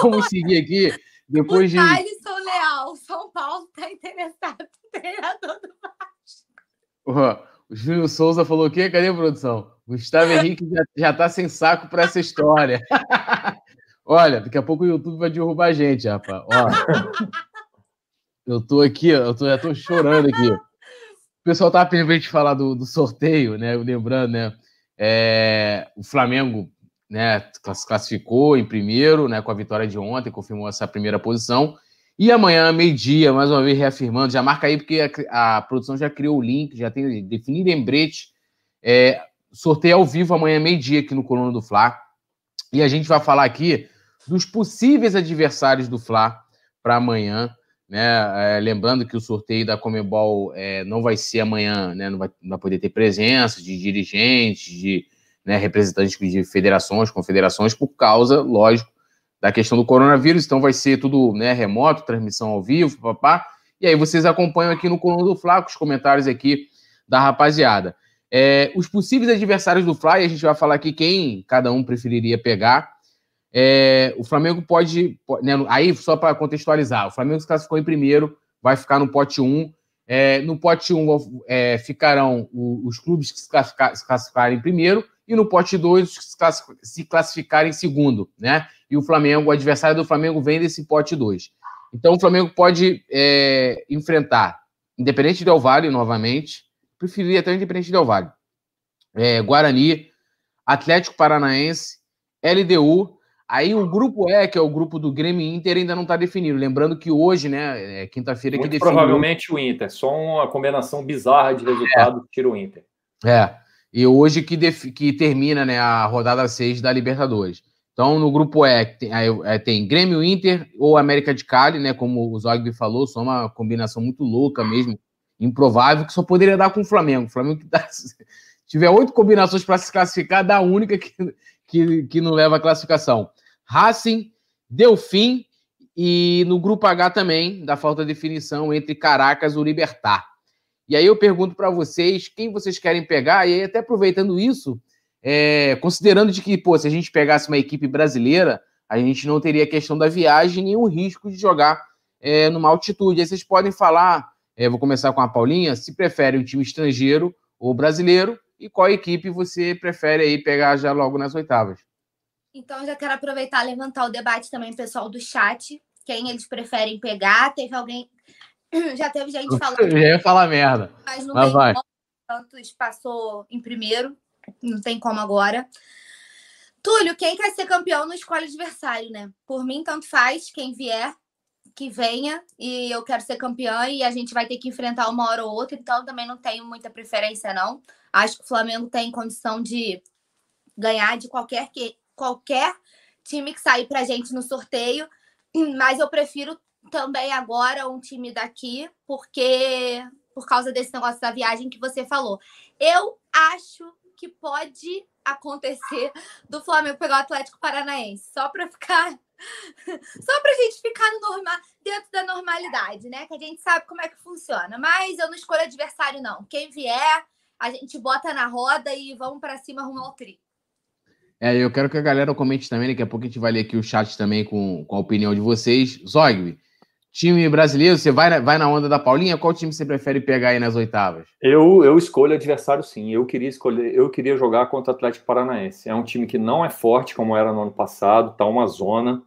A: Vamos seguir aqui. Depois de.
B: Alisson Leal, São Paulo está interessado no treinador do Vasco.
A: o Júlio Souza falou o quê? Cadê a produção? Gustavo Henrique já, já tá sem saco para essa história. *laughs* Olha, daqui a pouco o YouTube vai derrubar a gente, rapaz. Ó, eu tô aqui, eu tô, já tô chorando aqui. O pessoal tá pedindo gente falar do, do sorteio, né? Lembrando, né? É, o Flamengo né, classificou em primeiro, né, com a vitória de ontem, confirmou essa primeira posição. E amanhã, meio-dia, mais uma vez reafirmando, já marca aí, porque a, a, produção já criou o link, já tem definido lembrete. É, sorteio ao vivo amanhã, meio-dia, aqui no Coluna do Fla. E a gente vai falar aqui dos possíveis adversários do Fla para amanhã. Né? É, lembrando que o sorteio da Comebol é, não vai ser amanhã, né? não, vai, não vai poder ter presença de dirigentes, de né, representantes de federações, confederações, por causa, lógico, da questão do coronavírus. Então vai ser tudo né, remoto, transmissão ao vivo, papá. E aí vocês acompanham aqui no Coluna do Fla, os comentários aqui da rapaziada. É, os possíveis adversários do Fly, a gente vai falar aqui quem cada um preferiria pegar. É, o Flamengo pode. Né, aí, só para contextualizar, o Flamengo se classificou em primeiro, vai ficar no pote 1. É, no pote 1 é, ficarão os, os clubes que se, se classificarem em primeiro e no pote 2 se classificar em segundo, né? E o Flamengo, o adversário do Flamengo vem desse pote 2. Então o Flamengo pode é, enfrentar Independente Del Vale novamente, preferiria até Independente Del Vale, é, Guarani, Atlético Paranaense, LDU. Aí o grupo E, que é o grupo do Grêmio Inter, ainda não está definido. Lembrando que hoje, né, é quinta-feira que
C: definiu... provavelmente o Inter. Só uma combinação bizarra de resultado é. que tira o Inter.
A: É. E hoje que, def... que termina né, a rodada 6 da Libertadores. Então, no grupo E, tem, é, tem Grêmio Inter ou América de Cali, né? Como o Zogby falou, só uma combinação muito louca mesmo, improvável, que só poderia dar com o Flamengo. O Flamengo que dá, *laughs* tiver oito combinações para se classificar, dá a única que, que, que não leva a classificação. Racing, Delfim e no grupo H também, da falta de definição entre Caracas e o Libertar. E aí eu pergunto para vocês quem vocês querem pegar, e aí até aproveitando isso, é, considerando de que, pô, se a gente pegasse uma equipe brasileira, a gente não teria questão da viagem nem o risco de jogar é, numa altitude. Aí vocês podem falar, é, vou começar com a Paulinha, se prefere um time estrangeiro ou brasileiro, e qual equipe você prefere aí pegar já logo nas oitavas?
B: Então, já quero aproveitar e levantar o debate também, pessoal do chat. Quem eles preferem pegar? Teve alguém *clears throat* Já teve gente falando. Eu
A: ia falar merda.
B: Mas não mas tem como. Santos passou em primeiro. Não tem como agora. Túlio, quem quer ser campeão não escolhe adversário, né? Por mim, tanto faz. Quem vier, que venha. E eu quero ser campeã e a gente vai ter que enfrentar uma hora ou outra. Então, também não tenho muita preferência, não. Acho que o Flamengo tem condição de ganhar de qualquer, que, qualquer time que sair pra gente no sorteio. Mas eu prefiro também agora um time daqui, porque por causa desse negócio da viagem que você falou. Eu acho que pode acontecer do Flamengo pegar o Atlético Paranaense, só para ficar *laughs* só para a gente ficar no normal, dentro da normalidade, né? Que a gente sabe como é que funciona. Mas eu não escolho adversário não. Quem vier, a gente bota na roda e vamos para cima rumo ao tri.
A: É, eu quero que a galera comente também, daqui a pouco a gente vai ler aqui o chat também com, com a opinião de vocês. Zogby, time brasileiro, você vai, vai na onda da Paulinha? Qual time você prefere pegar aí nas oitavas?
C: Eu, eu escolho adversário sim. Eu queria escolher, eu queria jogar contra o Atlético Paranaense. É um time que não é forte como era no ano passado, tá uma zona.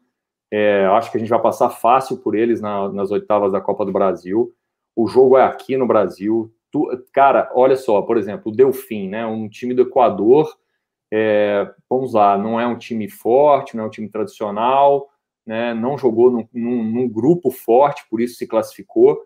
C: É, acho que a gente vai passar fácil por eles na, nas oitavas da Copa do Brasil. O jogo é aqui no Brasil. Tu, cara, olha só, por exemplo, o Delfim, né? Um time do Equador. É, vamos lá, não é um time forte, não é um time tradicional né, não jogou num, num, num, grupo forte, por isso se classificou.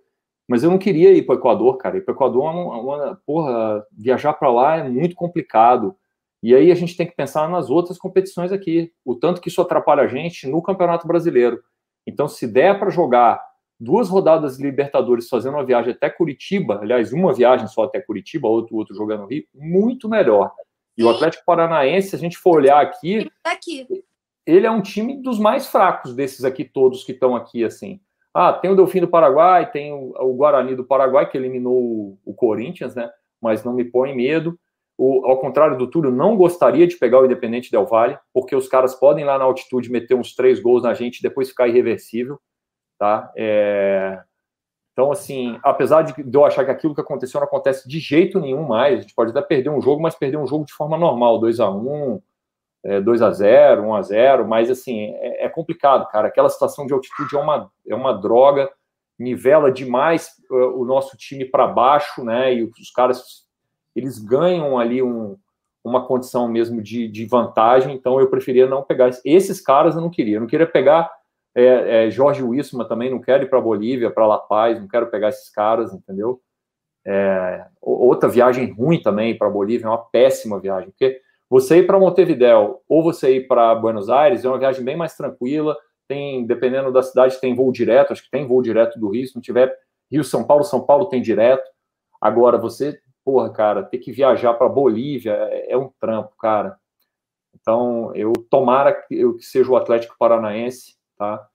C: Mas eu não queria ir para o Equador, cara. Ir para o Equador, é uma, uma, porra, viajar para lá é muito complicado. E aí a gente tem que pensar nas outras competições aqui. O tanto que isso atrapalha a gente no Campeonato Brasileiro. Então, se der para jogar duas rodadas de Libertadores fazendo uma viagem até Curitiba, aliás, uma viagem só até Curitiba, outro, outro jogando no Rio, muito melhor. E o Atlético Paranaense, se a gente for olhar aqui, aqui, ele é um time dos mais fracos desses aqui todos que estão aqui, assim. Ah, tem o Delfim do Paraguai, tem o, Guarani do Paraguai, que eliminou o, o, Corinthians, né? Mas não me põe medo. O, ao contrário do Túlio, não gostaria de pegar o Independente Del Valle, porque os caras podem lá na altitude meter uns três gols na gente e depois ficar irreversível, tá? É... Então, assim, apesar de eu achar que aquilo que aconteceu não acontece de jeito nenhum mais, a gente pode até perder um jogo, mas perder um jogo de forma normal, 2 a 1 é, 2 a 0 1 a 0 mas, assim, é, é complicado, cara. Aquela situação de altitude é uma, é uma droga, nivela demais uh, o nosso time para baixo, né? E os caras eles ganham ali um, uma condição mesmo de, de, vantagem, então eu preferia não pegar. Esses caras eu não queria. Eu não queria pegar é, é, Jorge Wissman também, não quero ir para Bolívia, para La Paz, não quero pegar esses caras, entendeu? É, outra viagem ruim também para Bolívia, é uma péssima viagem, porque você ir para Montevideo ou você ir para Buenos Aires é uma viagem bem mais tranquila, tem, dependendo da cidade, tem voo direto, acho que tem voo direto do Rio, se não tiver Rio, São Paulo, São Paulo tem direto. Agora, você porra, cara, ter que viajar para Bolívia é, é, um trampo, cara. Então, eu tomara que eu que seja o Atlético Paranaense, tá?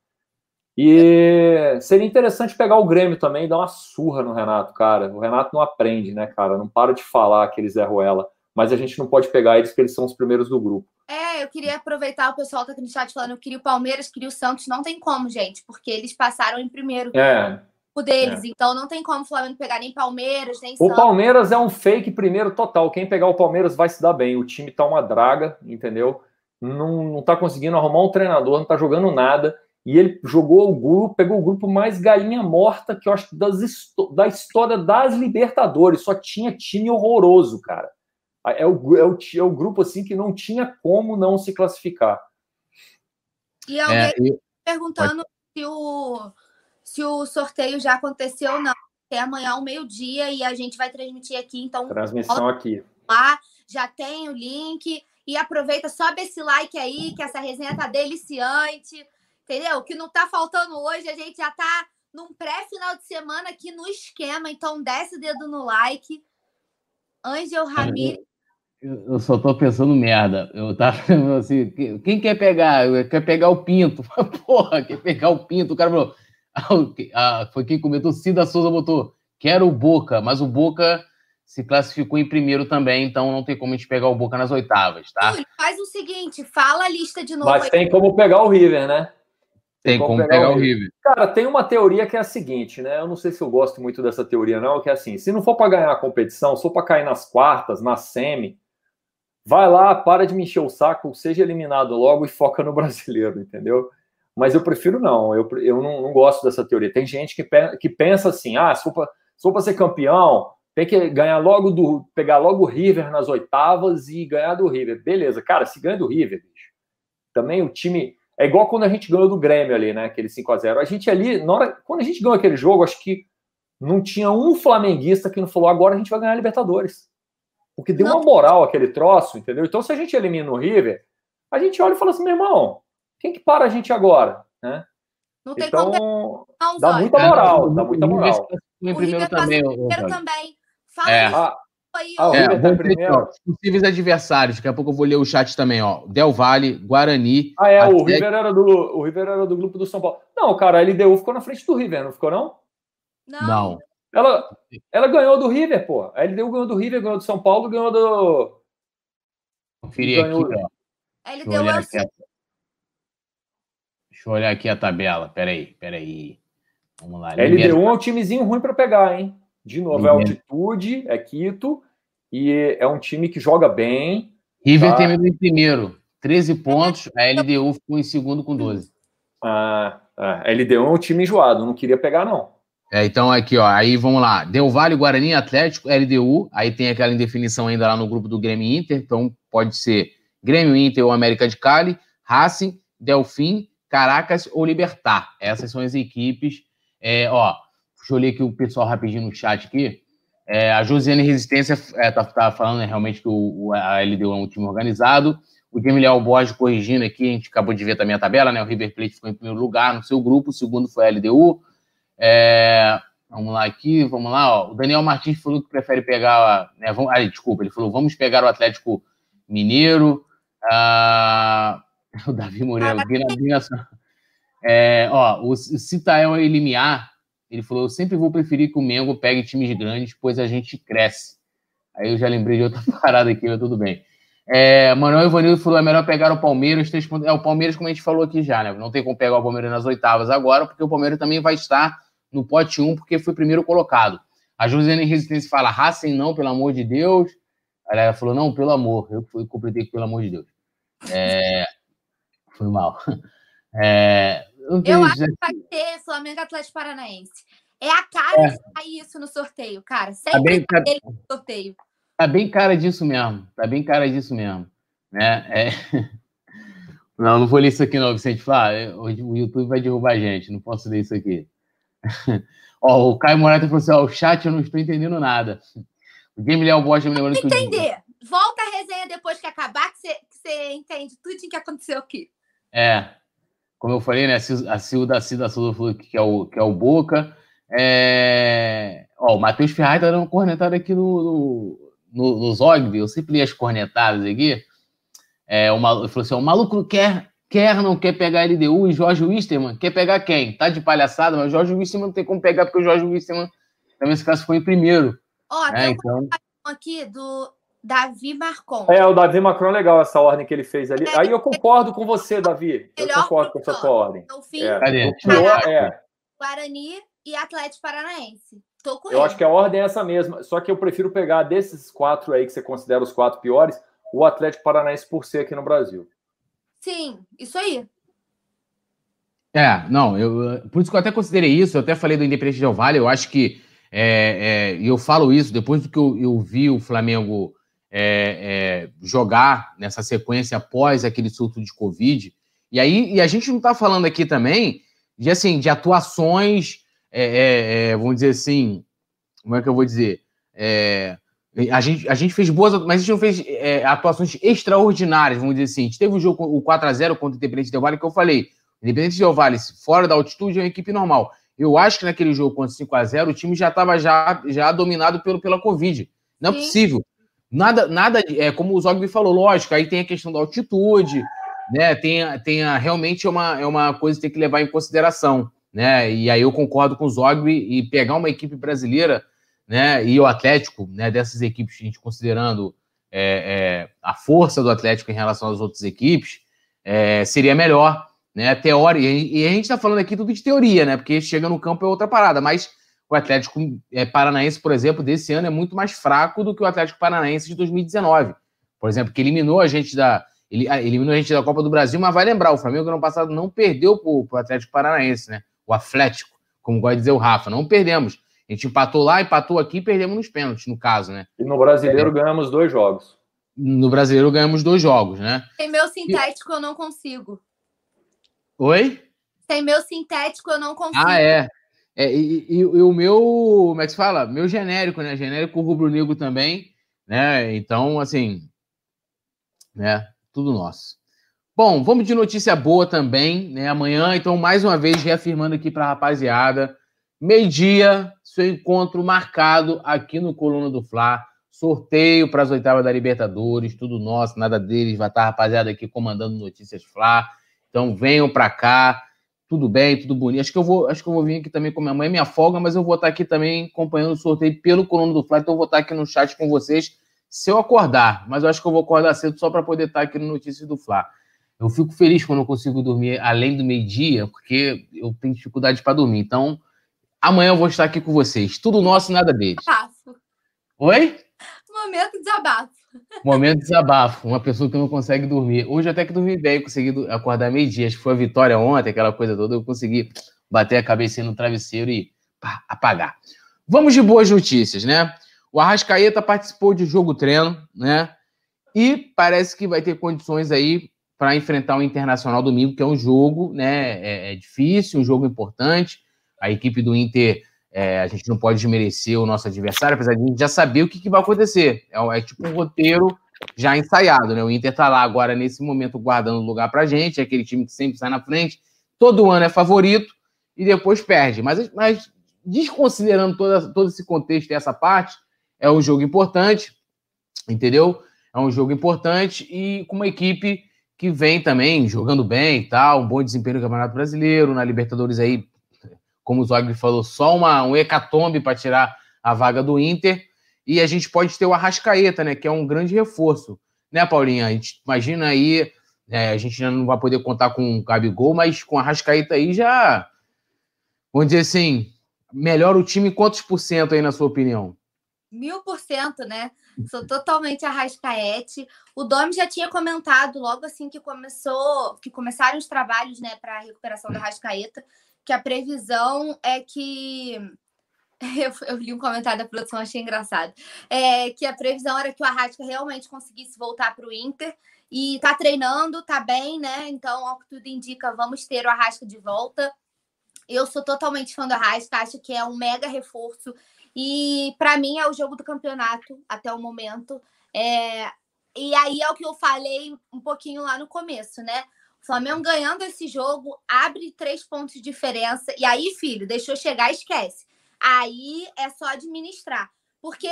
C: E seria interessante pegar o Grêmio também e dar uma surra no Renato, cara. O Renato não aprende, né, cara? Não para de falar que eles é Ruela. Mas a gente não pode pegar eles porque eles são os primeiros do grupo.
B: É, eu queria aproveitar, o pessoal tá aqui no chat falando, eu queria o Palmeiras, queria o Santos. Não tem como, gente, porque eles passaram em primeiro.
C: É,
B: deles. É. Então não tem como o Flamengo pegar nem Palmeiras, nem
C: O Palmeiras é um fake primeiro total. Quem pegar o Palmeiras vai se dar bem. O time tá uma draga, entendeu? Não, não tá conseguindo arrumar um treinador, não tá jogando nada. E ele jogou o grupo, pegou o grupo mais galinha morta que eu acho das, da história das Libertadores. Só tinha time horroroso, cara. É o, é o, é o grupo assim que não tinha como não se classificar.
B: E alguém é, eu... perguntando se o se o sorteio já aconteceu ou não. É amanhã ao meio-dia e a gente vai transmitir aqui. Então,
C: transmissão aqui.
B: Lá já tem o link. E aproveita, sobe esse like aí, que essa resenha tá deliciante. Entendeu? O que não tá faltando hoje, a gente já tá num pré-final de semana aqui no esquema. Então, desce o dedo no like. Ângel Ramírez.
A: Eu só tô pensando merda. Eu tava assim, quem quer pegar? Quer pegar o pinto? *laughs* Porra, quer pegar o pinto? O cara falou, *laughs* ah, foi quem comentou, Cida Souza botou, quero o Boca, mas o Boca se classificou em primeiro também, então não tem como a gente pegar o Boca nas oitavas, tá?
B: faz o seguinte, fala a lista de novo.
C: Mas aí. tem como pegar o River, né?
A: Tem, como, pegar, pegar o, River. River.
C: Cara, tem uma teoria que é a seguinte, né? Eu não sei se eu gosto muito dessa teoria, não, que é assim: se não for para ganhar a competição, se for para cair nas quartas, na semi, vai lá, para de me encher o saco, seja eliminado logo e foca no *laughs* brasileiro, entendeu? mas eu prefiro não, eu, eu não, não gosto dessa teoria. Tem gente que, pe que pensa assim, ah, se for para ser campeão, tem que ganhar logo do, pegar logo o River nas oitavas e ganhar do River. Beleza, cara, se ganha do River, bicho. Também o time, é igual quando a gente ganhou do Grêmio ali, né, aquele 5 a 0 A gente ali, na hora, quando a gente ganhou aquele jogo, acho que não tinha um flamenguista que não falou, agora a gente vai ganhar a Libertadores. Porque deu não. uma moral aquele troço, entendeu? Então, se a gente elimina o River, a gente olha e fala assim, meu irmão, quem que para a gente agora? Né? Não tem então, como não, dá muita moral, dá muita moral.
A: O primeiro também,
B: primeiro também. Fala é.
A: Ah, aí, ó. É, primeiro. Possíveis adversários, daqui a pouco eu vou ler o chat também, ó. Del Valle, Guarani.
C: Ah, é, o River era do o River era do grupo do São Paulo. Não, cara, a LDU ficou na frente do River, não ficou não?
B: Não. não.
C: Ela, ela ganhou do River, pô. A LDU ganhou do River, ganhou do São Paulo, ganhou do
A: Conferir aqui, ó.
B: A LDU é o
A: Deixa eu olhar aqui a tabela. Peraí, peraí.
C: Vamos lá. LD1 é um timezinho ruim para pegar, hein? De novo, é altitude, é Quito, e é um time que joga bem.
A: River tá? terminou em primeiro, 13 pontos, a LDU ficou em segundo com 12.
C: Ah, a LDU é um time enjoado, não queria pegar, não.
A: É, então aqui, ó, aí vamos lá. Del Valle, Guarani, Atlético, LDU, aí tem aquela indefinição ainda lá no grupo do Grêmio Inter, então pode ser Grêmio Inter ou América de Cali, Racing, Delfim, Caracas ou Libertar. Essas são as equipes. É, ó, deixa eu ler aqui o pessoal rapidinho no chat aqui. É, a Josiane Resistência é, tá, tá falando né, realmente que o, a LDU é um time organizado. o Jamiliel Borges corrigindo aqui, a gente acabou de ver também a tabela, né? O River Plate ficou em primeiro lugar no seu grupo, o segundo foi a LDU. É, vamos lá aqui, vamos lá. Ó. O Daniel Martins falou que prefere pegar. Né, vamos, ah, desculpa, ele falou: vamos pegar o Atlético Mineiro. Ah, *laughs* o Davi Moreira, o é, ó, o Citael Elimiar, ele falou: eu sempre vou preferir que o Mengo pegue times grandes, pois a gente cresce. Aí eu já lembrei de outra *laughs* parada aqui, mas tudo bem. É, Manuel Ivanildo falou: é melhor pegar o Palmeiras. Três pontos. É, o Palmeiras, como a gente falou aqui já, né? Não tem como pegar o Palmeiras nas oitavas agora, porque o Palmeiras também vai estar no pote 1, porque foi primeiro colocado. A Josiane Resistência fala: Racing não, pelo amor de Deus. A galera falou: não, pelo amor. Eu fui, completei pelo amor de Deus. É, foi mal. *laughs* É,
B: eu, eu acho que vai ter Flamengo Atlético Paranaense. É a cara é. de sair isso no sorteio, cara. Tá Sempre tá bem, tá... no sorteio.
A: Tá bem cara disso mesmo. Tá bem cara disso mesmo. Né? É... *laughs* Não, não vou ler isso aqui, não, Vicente. Fala, ah, o YouTube vai derrubar a gente, não posso ler isso aqui. *laughs* ó, o Caio Morata falou assim: ó, o chat eu não estou entendendo nada. O Game Léo Bosch me lembrando
B: que. Entender. Volta a resenha depois que acabar, que você entende tudo o que aconteceu aqui.
A: É. Como eu falei, né? A Sil da Cida falou que é o, que é o Boca. É... Ó, o Matheus Ferraz tá dando cornetada aqui no, no, no, Zogby, eu sempre li as cornetadas aqui. É, o maluco, falou assim: o maluco quer, quer, não quer pegar LDU e Jorge Wisterman. Quer pegar quem? Tá de palhaçada, mas Jorge Wisterman não tem como pegar, porque o Jorge Wisterman também se classificou em primeiro.
B: Ó, é, tem então... aqui do Davi Marcon.
C: É, o Davi Macron é legal essa ordem que ele fez ali. É, Aí eu concordo com você, Davi. Eu concordo com essa sua ordem.
B: O fim, é. Cadê? O pior é. Guarani e Atlético Paranaense.
C: Tô com eu ele. acho que a ordem é essa mesma, só que eu prefiro pegar desses quatro aí que você considera os quatro piores, o Atlético Paranaense por ser aqui no Brasil.
B: Sim, isso aí.
A: É, não, eu, por isso que eu até considerei isso, eu até falei do Independente Del Vale, eu acho que, é, é, e eu falo isso depois do que eu, eu vi o Flamengo é, é jogar nessa sequência após aquele surto de Covid, e aí, e a gente não está falando aqui também de, assim, de atuações é, é, é, vamos dizer assim, como é que eu vou dizer? É, a, gente, a gente fez boas, mas a gente não fez atuações extraordinárias, vamos dizer assim. A gente teve o jogo, o 4x0 contra o Independente Del Vale, que eu falei. Independente Del Vale, fora da altitude, é uma equipe normal. Eu acho que naquele jogo contra 5x0, o time já estava já, já dominado pelo, pela Covid. Não é Sim. possível. Nada, nada, é como o Zogby falou, lógico, aí tem a questão da altitude, né? Tem, tem a, realmente é uma, é uma coisa que tem que levar em consideração né? E aí eu concordo com o Zogby e pegar uma equipe brasileira, né? E o Atlético, né? Dessas equipes, a gente considerando é, é, a força do Atlético em relação às outras equipes, é, seria melhor, né? Teoria. E a gente está falando aqui tudo de teoria, né? Porque chega no campo é outra parada, mas o Atlético é, Paranaense, por exemplo, desse ano é muito mais fraco do que o Atlético Paranaense de 2019. Por exemplo, que eliminou a gente da. Ele eliminou a gente da Copa do Brasil, mas vai lembrar, o Flamengo no ano passado não perdeu para o Atlético Paranaense, né? o Atlético, como gosta de dizer o Rafa. Não perdemos. A gente empatou lá, empatou aqui e perdemos nos pênaltis, no caso, né?
C: E no brasileiro é. ganhamos dois jogos.
A: No brasileiro ganhamos dois jogos, né?
B: Sem meu sintético e... eu não consigo.
A: Oi?
B: Sem meu sintético eu não consigo.
A: Ah, é. É e, e, e, o meu, como é que se fala? Meu genérico, né? Genérico rubro-negro também, né? Então, assim, né? Tudo nosso. Bom, vamos de notícia boa também, né? Amanhã, então, mais uma vez, reafirmando aqui para a rapaziada, meio-dia, seu encontro marcado aqui no Coluna do Fla. Sorteio para as oitavas da Libertadores, tudo nosso, nada deles. Vai estar a rapaziada aqui comandando Notícias Fla. Então, venham para cá. Tudo bem, tudo bonito. Acho que eu vou, acho que eu vou vir aqui também com minha mãe, minha folga, mas eu vou estar aqui também acompanhando o sorteio pelo Coluna do Fla. Então, eu vou estar aqui no chat com vocês se eu acordar. Mas eu acho que eu vou acordar cedo só para poder estar aqui no Notícias do Fla. Eu fico feliz quando eu consigo dormir além do meio-dia, porque eu tenho dificuldade para dormir. Então, amanhã eu vou estar aqui com vocês. Tudo nosso, nada deles. Desabafo. Oi?
B: Momento desabafo.
A: Momento desabafo. Uma pessoa que não consegue dormir. Hoje até que dormi bem, consegui acordar meio-dia. Acho que foi a vitória ontem, aquela coisa toda. Eu consegui bater a cabeça no travesseiro e pá, apagar. Vamos de boas notícias, né? O Arrascaeta participou de jogo treino, né? E parece que vai ter condições aí para enfrentar o Internacional domingo, que é um jogo né, é, é, difícil, um jogo importante. A equipe do Inter, é, a gente não pode desmerecer o nosso adversário, apesar de a gente já saber o que, que vai acontecer. É, é, tipo um roteiro já ensaiado, né? O Inter tá lá agora, nesse momento, guardando lugar pra gente, é aquele time que sempre sai na frente, todo ano é favorito e depois perde. Mas, mas desconsiderando toda, todo esse contexto e essa parte, é um jogo importante, entendeu? É um jogo importante e com uma equipe que vem também jogando bem e tal, um bom desempenho no Campeonato Brasileiro, na Libertadores aí, como o Zogby falou, só uma, um hecatombe para tirar a vaga do Inter. E a gente pode ter o Arrascaeta, né? Que é um grande reforço. Né, Paulinha? A gente imagina aí, é, a gente não vai poder contar com o Gabigol, mas com a Arrascaeta aí já. Vamos dizer assim, melhora o time quantos por cento aí, na sua opinião?
B: Mil por cento, né? Sou totalmente arrascaete. O Domi já tinha comentado logo assim que começou, que começaram os trabalhos, né, para a recuperação da Arrascaeta, que a previsão é que *laughs* eu, eu, li um comentário da produção, achei engraçado. É, que a previsão era que o Arrasca realmente conseguisse voltar para o Inter. E tá treinando, tá bem, né? Então, ao que tudo indica, vamos ter o Arrasca de volta. Eu sou totalmente fã do Arrasca, acho que é um mega reforço. E para mim é o jogo do campeonato até o momento. É... E aí é o que eu falei um pouquinho lá no começo, né? Flamengo ganhando esse jogo abre três pontos de diferença. E aí, filho, deixou chegar, esquece. Aí é só administrar. Porque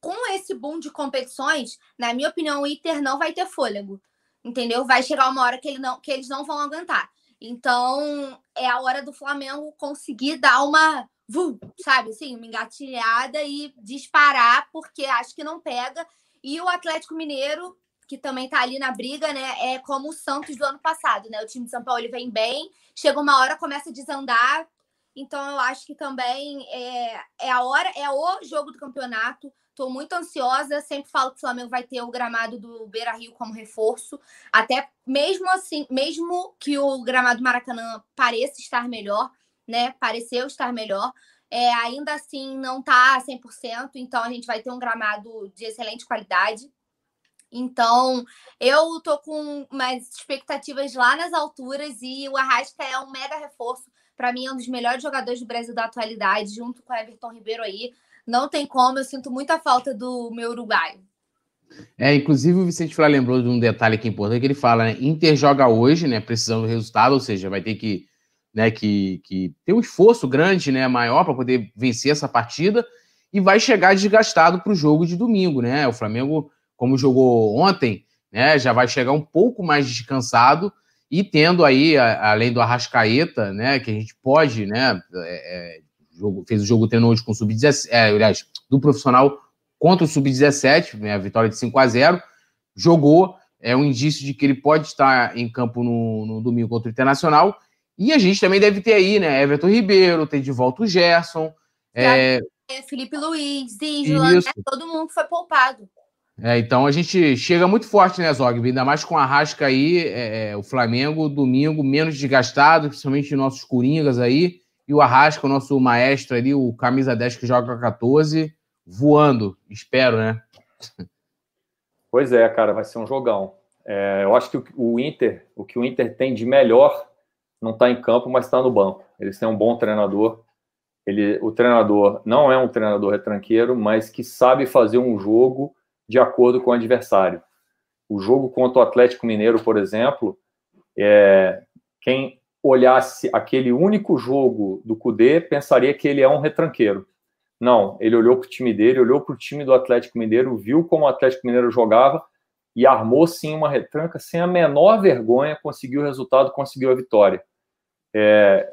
B: com esse boom de competições, na minha opinião, o Inter não vai ter fôlego. Entendeu? Vai chegar uma hora que, ele não, que eles não vão aguentar. Então, é a hora do Flamengo conseguir dar uma, sabe, assim, uma engatilhada e disparar, porque acho que não pega. E o Atlético Mineiro que também tá ali na briga, né? É como o Santos do ano passado, né? O time de São Paulo ele vem bem, chega uma hora, começa a desandar. Então eu acho que também é, é a hora, é o jogo do campeonato. Estou muito ansiosa. Sempre falo que o Flamengo vai ter o gramado do Beira Rio como reforço. Até mesmo assim, mesmo que o gramado do Maracanã pareça estar melhor, né? Pareceu estar melhor. É, ainda assim não tá 100%, então a gente vai ter um gramado de excelente qualidade. Então, eu tô com umas expectativas lá nas alturas e o Arrasca é um mega reforço. Para mim, é um dos melhores jogadores do Brasil da atualidade, junto com o Everton Ribeiro aí. Não tem como, eu sinto muita falta do meu uruguaio.
A: É, inclusive o Vicente Flá lembrou de um detalhe que é importante, que ele fala, né? Inter joga hoje, né? Precisando do resultado, ou seja, vai ter que, né, que, que ter um esforço grande, né? Maior para poder vencer essa partida e vai chegar desgastado para o jogo de domingo, né? O Flamengo como jogou ontem, né, já vai chegar um pouco mais descansado e tendo aí, a, além do Arrascaeta, né, que a gente pode, né, é, é, jogo, fez o jogo treino hoje com o Sub-17, é, aliás, do profissional contra o Sub-17, né, a vitória de 5 a 0 jogou, é um indício de que ele pode estar em campo no, no domingo contra o Internacional, e a gente também deve ter aí, né, Everton Ribeiro, tem de volta o Gerson,
B: é... Felipe Luiz, Isla, né, todo mundo foi poupado.
A: É, então a gente chega muito forte, né, Zog? Ainda mais com a Rasca aí, é, é, o Flamengo, domingo, menos desgastado, principalmente nossos Coringas aí, e o Arrasca, o nosso maestro ali, o camisa 10 que joga 14, voando, espero, né?
C: Pois é, cara, vai ser um jogão. É, eu acho que o Inter, o que o Inter tem de melhor, não está em campo, mas está no banco. Eles têm um bom treinador. Ele, o treinador não é um treinador retranqueiro, mas que sabe fazer um jogo de acordo com o adversário. O jogo contra o Atlético Mineiro, por exemplo, é, quem olhasse aquele único jogo do Cudê pensaria que ele é um retranqueiro. Não, ele olhou para o time dele, olhou para o time do Atlético Mineiro, viu como o Atlético Mineiro jogava e armou sim uma retranca sem a menor vergonha, conseguiu o resultado, conseguiu a vitória. É,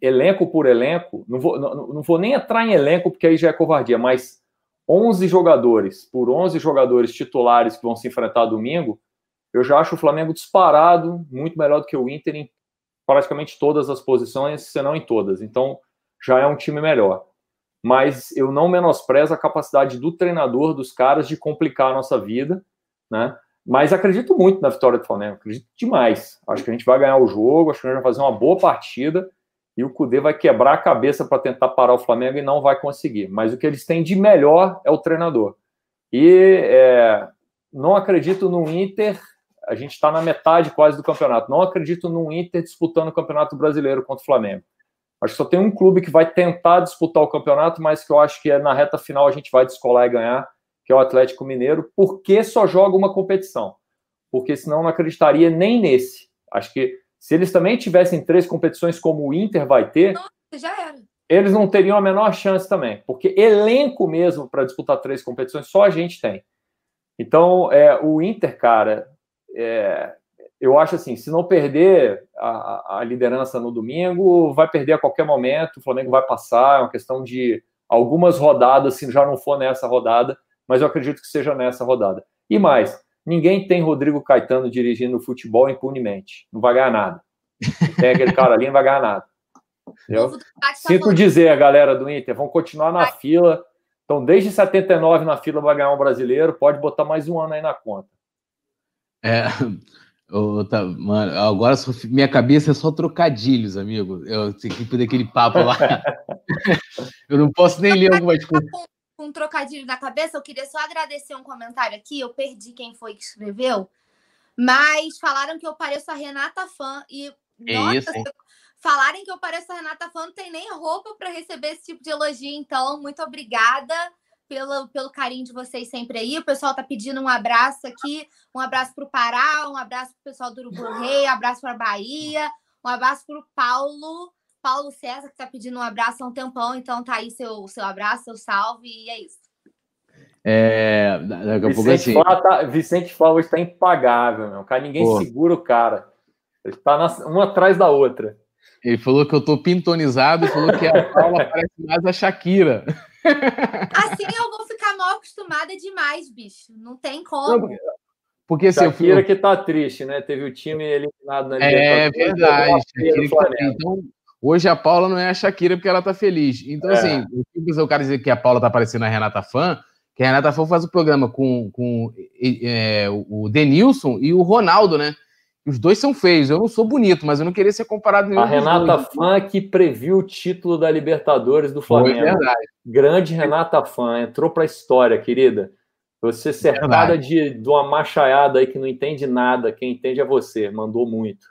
C: elenco por elenco, não vou, não, não vou nem entrar em elenco porque aí já é covardia, mas 11 jogadores por 11 jogadores titulares que vão se enfrentar domingo, eu já acho o Flamengo disparado, muito melhor do que o Inter em praticamente todas as posições, se não em todas. Então, já é um time melhor. Mas eu não menosprezo a capacidade do treinador, dos caras, de complicar a nossa vida, né? Mas acredito muito na vitória do Flamengo, acredito demais. Acho que a gente vai ganhar o jogo, acho que a gente vai fazer uma boa partida e o Cudê vai quebrar a cabeça para tentar parar o Flamengo e não vai conseguir. Mas o que eles têm de melhor é o treinador. E é, não acredito no Inter. A gente está na metade quase do campeonato. Não acredito no Inter disputando o Campeonato Brasileiro contra o Flamengo. Acho que só tem um clube que vai tentar disputar o campeonato, mas que eu acho que é na reta final a gente vai descolar e ganhar, que é o Atlético Mineiro, porque só joga uma competição. Porque senão não acreditaria nem nesse. Acho que se eles também tivessem três competições como o Inter vai ter, Nossa,
B: já era.
C: eles não teriam a menor chance também. Porque elenco mesmo para disputar três competições só a gente tem. Então, é, o Inter, cara, é, eu acho assim, se não perder a, a, liderança no domingo, vai perder a qualquer momento, o Flamengo vai passar, é uma questão de algumas rodadas, se já não for nessa rodada, mas eu acredito que seja nessa rodada. E mais, ninguém tem Rodrigo Caetano dirigindo futebol impunemente, não vai ganhar nada. Tem aquele cara ali, não vai ganhar nada. Tá Sinto dizer, a galera do Inter, vão continuar na fila, então desde 79 na fila vai ganhar um brasileiro, pode botar mais um ano aí na conta.
A: É, eu, tá, mano, agora só, minha cabeça é só trocadilhos, amigo. Eu tipo daquele papo lá. *laughs* eu não posso nem ler algumas coisas.
B: Com um trocadilho na cabeça, eu queria só agradecer um comentário aqui. Eu perdi quem foi que escreveu, mas falaram que eu pareço a Renata Fã e
A: é nossa, isso,
B: falarem que eu pareço a Renata Fã não tem nem roupa para receber esse tipo de elogio. Então, muito obrigada pelo, pelo carinho de vocês sempre aí. O pessoal tá pedindo um abraço aqui, um abraço para o Pará, um abraço para o pessoal do Urubu Rei, um abraço para a Bahia, um abraço para o Paulo, Paulo César, que tá pedindo um abraço há um tempão. Então tá aí seu, seu abraço, seu salve, e é isso.
A: É, daqui a pouco
C: assim... tá, Vicente Flávio está impagável, meu. Cara, ninguém Pô. segura o cara. Ele está uma atrás da outra.
A: Ele falou que eu tô pintonizado e falou que a Paula *laughs* parece mais a Shakira.
B: Assim eu vou ficar mal acostumada demais, bicho. Não tem como.
C: porque assim, Shakira fui... que tá triste, né? Teve o time eliminado na
A: É verdade. Então, hoje a Paula não é a Shakira porque ela tá feliz. Então, é. assim, o cara dizer que a Paula tá parecendo a Renata Fã, que a Renata Fã faz o programa com, com é, o Denilson e o Ronaldo, né? Os dois são feios. Eu não sou bonito, mas eu não queria ser comparado
C: nenhum A Renata Fã que previu o título da Libertadores do Flamengo. Foi verdade. Grande Renata Fã, entrou para a história, querida. Você cercada de, de uma machaiada aí que não entende nada, quem entende é você, mandou muito.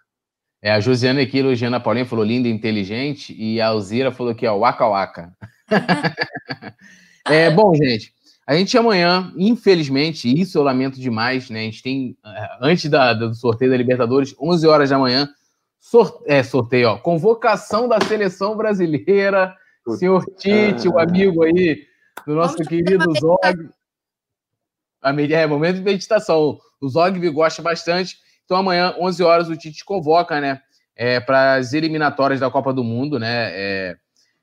A: É, a Josiana aqui elogiando a Paulinha, falou linda e inteligente, e a Alzira falou que é o waka waka. *laughs* é, bom, gente, a gente amanhã, infelizmente, isso eu lamento demais, né? A gente tem, eh, antes da, do sorteio da Libertadores, 11 horas da manhã, sorte, é, sorteio, ó, convocação da seleção brasileira, Puta. senhor Tite, o amigo aí do nosso Vamos querido Zog. A, é, momento de meditação. O Zog gosta bastante. Então amanhã, 11 horas, o Tite convoca, né? É, para as eliminatórias da Copa do Mundo, né? É,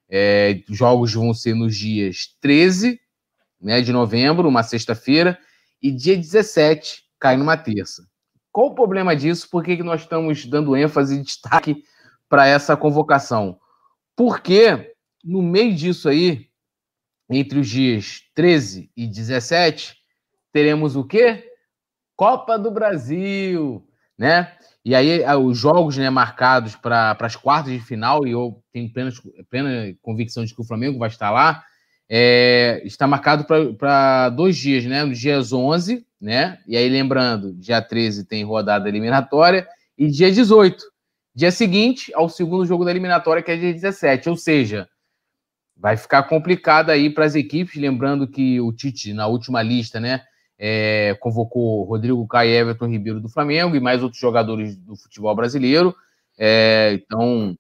A: é, jogos vão ser nos dias 13 né, de novembro, uma sexta-feira, e dia 17 cai numa terça. Qual o problema disso? Por que, que nós estamos dando ênfase e destaque para essa convocação? Porque no meio disso aí, entre os dias 13 e 17, teremos o quê? Copa do Brasil, né? E aí os jogos né, marcados para as quartas de final, e eu tenho plena, plena convicção de que o Flamengo vai estar lá, é, está marcado para dois dias, né? Nos dias 11, né? E aí, lembrando, dia 13 tem rodada eliminatória e dia 18. Dia seguinte ao segundo jogo da eliminatória, que é dia 17. Ou seja, vai ficar complicado aí para as equipes. Lembrando que o Tite, na última lista, né? É, convocou Rodrigo Caio e Everton Ribeiro do Flamengo e mais outros jogadores do futebol brasileiro. É, então,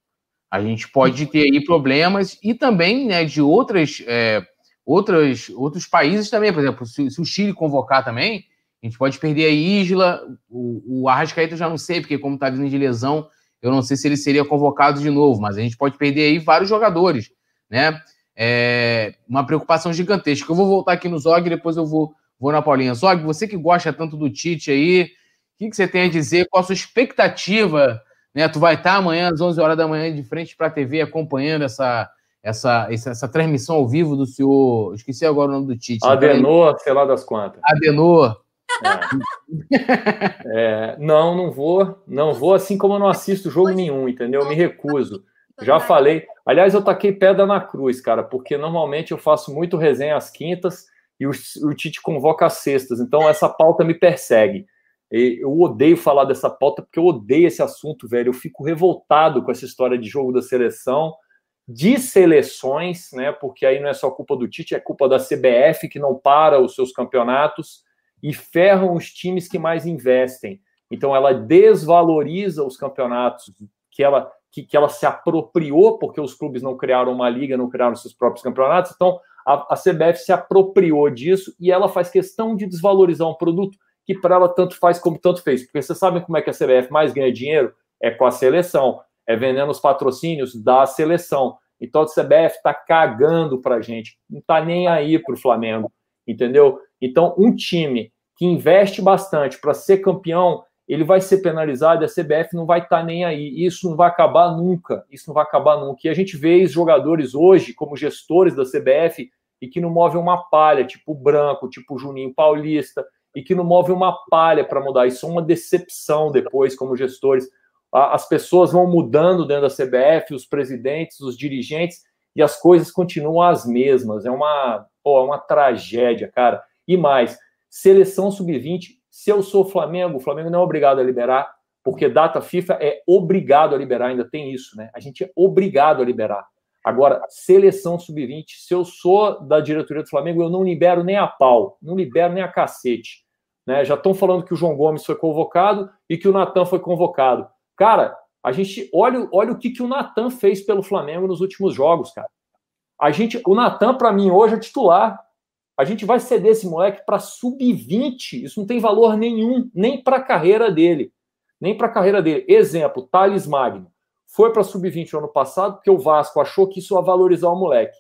A: a gente pode ter aí problemas e também né, de outras, é, outras, outros países também. Por exemplo, se, se, o Chile convocar também, a gente pode perder a Isla. O, o Arrascaeta eu já não sei, porque como está vindo de lesão, eu não sei se ele seria convocado de novo, mas a gente pode perder aí vários jogadores, né? É uma preocupação gigantesca. Eu vou voltar aqui no Zog, depois eu vou, vou na Paulinha. Zog, você que gosta tanto do Tite aí, o que, que você tem a dizer? Qual a sua expectativa né? Tu vai estar amanhã às 11 horas da manhã de frente para a TV acompanhando essa, essa, essa, essa, transmissão ao vivo do senhor. Esqueci agora o nome do Tite.
C: Adenor, sei lá das quantas.
A: Adenor.
C: É. é, não, não vou. Não vou, assim como eu não assisto jogo nenhum, entendeu? Eu me recuso. Já falei. Aliás, eu taquei pedra na cruz, cara, porque normalmente eu faço muito resenha às quintas e o, o Tite convoca às sextas. Então essa pauta me persegue. Eu odeio falar dessa pauta porque eu odeio esse assunto, velho. Eu fico revoltado com essa história de jogo da seleção. de seleções, né? Porque aí não é só culpa do Tite, é culpa da CBF que não para os seus campeonatos e ferram os times que mais investem. Então ela desvaloriza os campeonatos que ela que, que ela se apropriou porque os clubes não criaram uma liga, não criaram seus próprios campeonatos. Então a, a CBF se apropriou disso e ela faz questão de desvalorizar um produto que para ela tanto faz como tanto fez. Porque vocês sabem como é que a CBF mais ganha dinheiro? É com a seleção, é vendendo os patrocínios da seleção. Então a CBF está cagando para a gente, não está nem aí para o Flamengo, entendeu? Então um time que investe bastante para ser campeão, ele vai ser penalizado e a CBF não vai estar tá nem aí. Isso não vai acabar nunca. Isso não vai acabar nunca. E a gente vê os jogadores hoje como gestores da CBF e que não movem uma palha, tipo Branco, tipo Juninho Paulista, e que não movem uma palha para mudar. Isso é uma decepção depois, como gestores. As pessoas vão mudando dentro da CBF, os presidentes, os dirigentes, e as coisas continuam as mesmas. É uma, pô, é uma tragédia, cara. E mais, seleção sub-20, se eu sou Flamengo, o Flamengo não é obrigado a liberar, porque data FIFA é obrigado a liberar, ainda tem isso, né? A gente é obrigado a liberar. Agora, seleção sub-20, se eu sou da diretoria do Flamengo, eu não libero nem a pau, não libero nem a cacete. Né? Já estão falando que o João Gomes foi convocado e que o Natan foi convocado. Cara, a gente olha, olha o que, que o Natan fez pelo Flamengo nos últimos jogos, cara. A gente, o Natan, para mim, hoje é titular. A gente vai ceder esse moleque para sub-20. Isso não tem valor nenhum, nem para a carreira dele. Nem para a carreira dele. Exemplo, Thales Magno foi para sub-20 no ano passado, porque o Vasco achou que isso ia valorizar o moleque.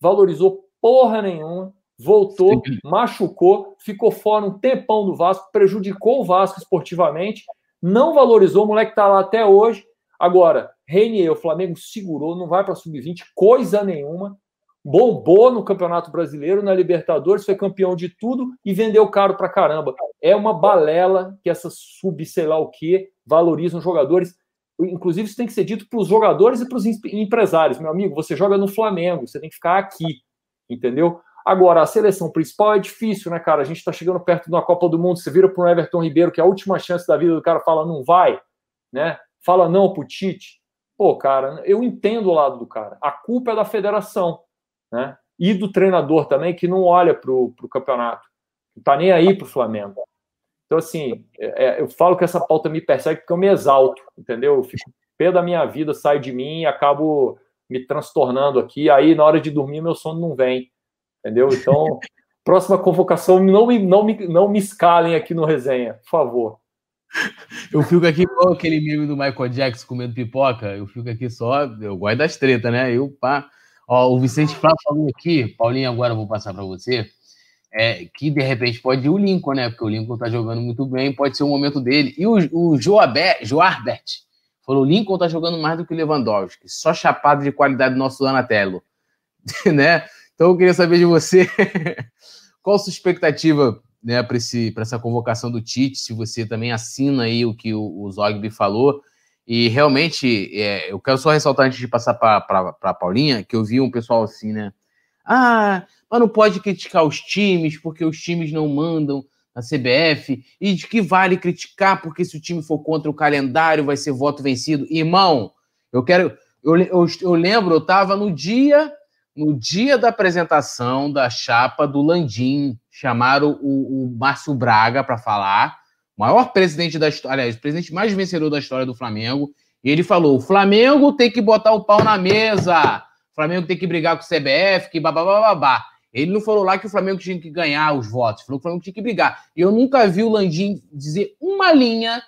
C: Valorizou porra nenhuma, voltou, Sim. machucou, ficou fora um tempão do Vasco, prejudicou o Vasco esportivamente, não valorizou, o moleque está lá até hoje. Agora, Renier, o Flamengo segurou, não vai para sub-20, coisa nenhuma. Bombou no Campeonato Brasileiro, na Libertadores, foi campeão de tudo e vendeu caro para caramba. É uma balela que essa sub, sei lá o que, valorizam jogadores inclusive isso tem que ser dito para os jogadores e para os empresários. Meu amigo, você joga no Flamengo, você tem que ficar aqui, entendeu? Agora, a seleção principal é difícil, né, cara? A gente está chegando perto de uma Copa do Mundo, você vira para o Everton Ribeiro, que é a última chance da vida do cara, fala não vai, né? Fala não pro Tite. Pô, cara, eu entendo o lado do cara. A culpa é da federação, né? E do treinador também, que não olha para o campeonato. Não tá nem aí para o Flamengo. Então, assim, é, é, eu falo que essa pauta me persegue porque eu me exalto, entendeu? Eu fico pé da minha vida, sai de mim e acabo me transtornando aqui. Aí, na hora de dormir, meu sono não vem, entendeu? Então, *laughs* próxima convocação, não me, não me, não me escalem aqui no resenha, por favor. *laughs*
A: Eu fico aqui com aquele meme do Michael Jackson comendo pipoca. Eu fico aqui só, eu gosto das tretas, né? Eu, pá. Ó, o Vicente Flávio falou aqui, Paulinho, agora eu vou passar para você é, que de repente pode ir o Lincoln, né? Porque o Lincoln tá jogando muito bem, pode ser o momento dele. E o, o Joabert, Joarbert falou: o Lincoln tá jogando mais do que o Lewandowski, só chapado de qualidade do nosso Donatello, *laughs* né? Então eu queria saber de você *laughs* qual a sua expectativa né, para essa convocação do Tite, se você também assina aí o que o, o Zogby falou. E realmente, é, eu quero só ressaltar antes de passar para a Paulinha, que eu vi um pessoal assim, né? Ah, mas não pode criticar os times, porque os times não mandam na CBF. E de que vale criticar, porque se o time for contra o calendário, vai ser voto vencido. Irmão, eu quero. Eu, eu, eu lembro, eu estava no dia no dia da apresentação da chapa do Landim, chamaram o, o Márcio Braga para falar, maior presidente da história, aliás, o presidente mais vencedor da história do Flamengo, e ele falou: o Flamengo tem que botar o pau na mesa. O Flamengo tem que brigar com o CBF, que babá. Ele não falou lá que o Flamengo tinha que ganhar os votos, falou que o Flamengo tinha que brigar. E eu nunca vi o Landim dizer uma linha,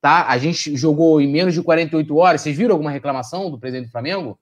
A: tá? A gente jogou em menos de 48 horas. Vocês viram alguma reclamação do presidente do Flamengo?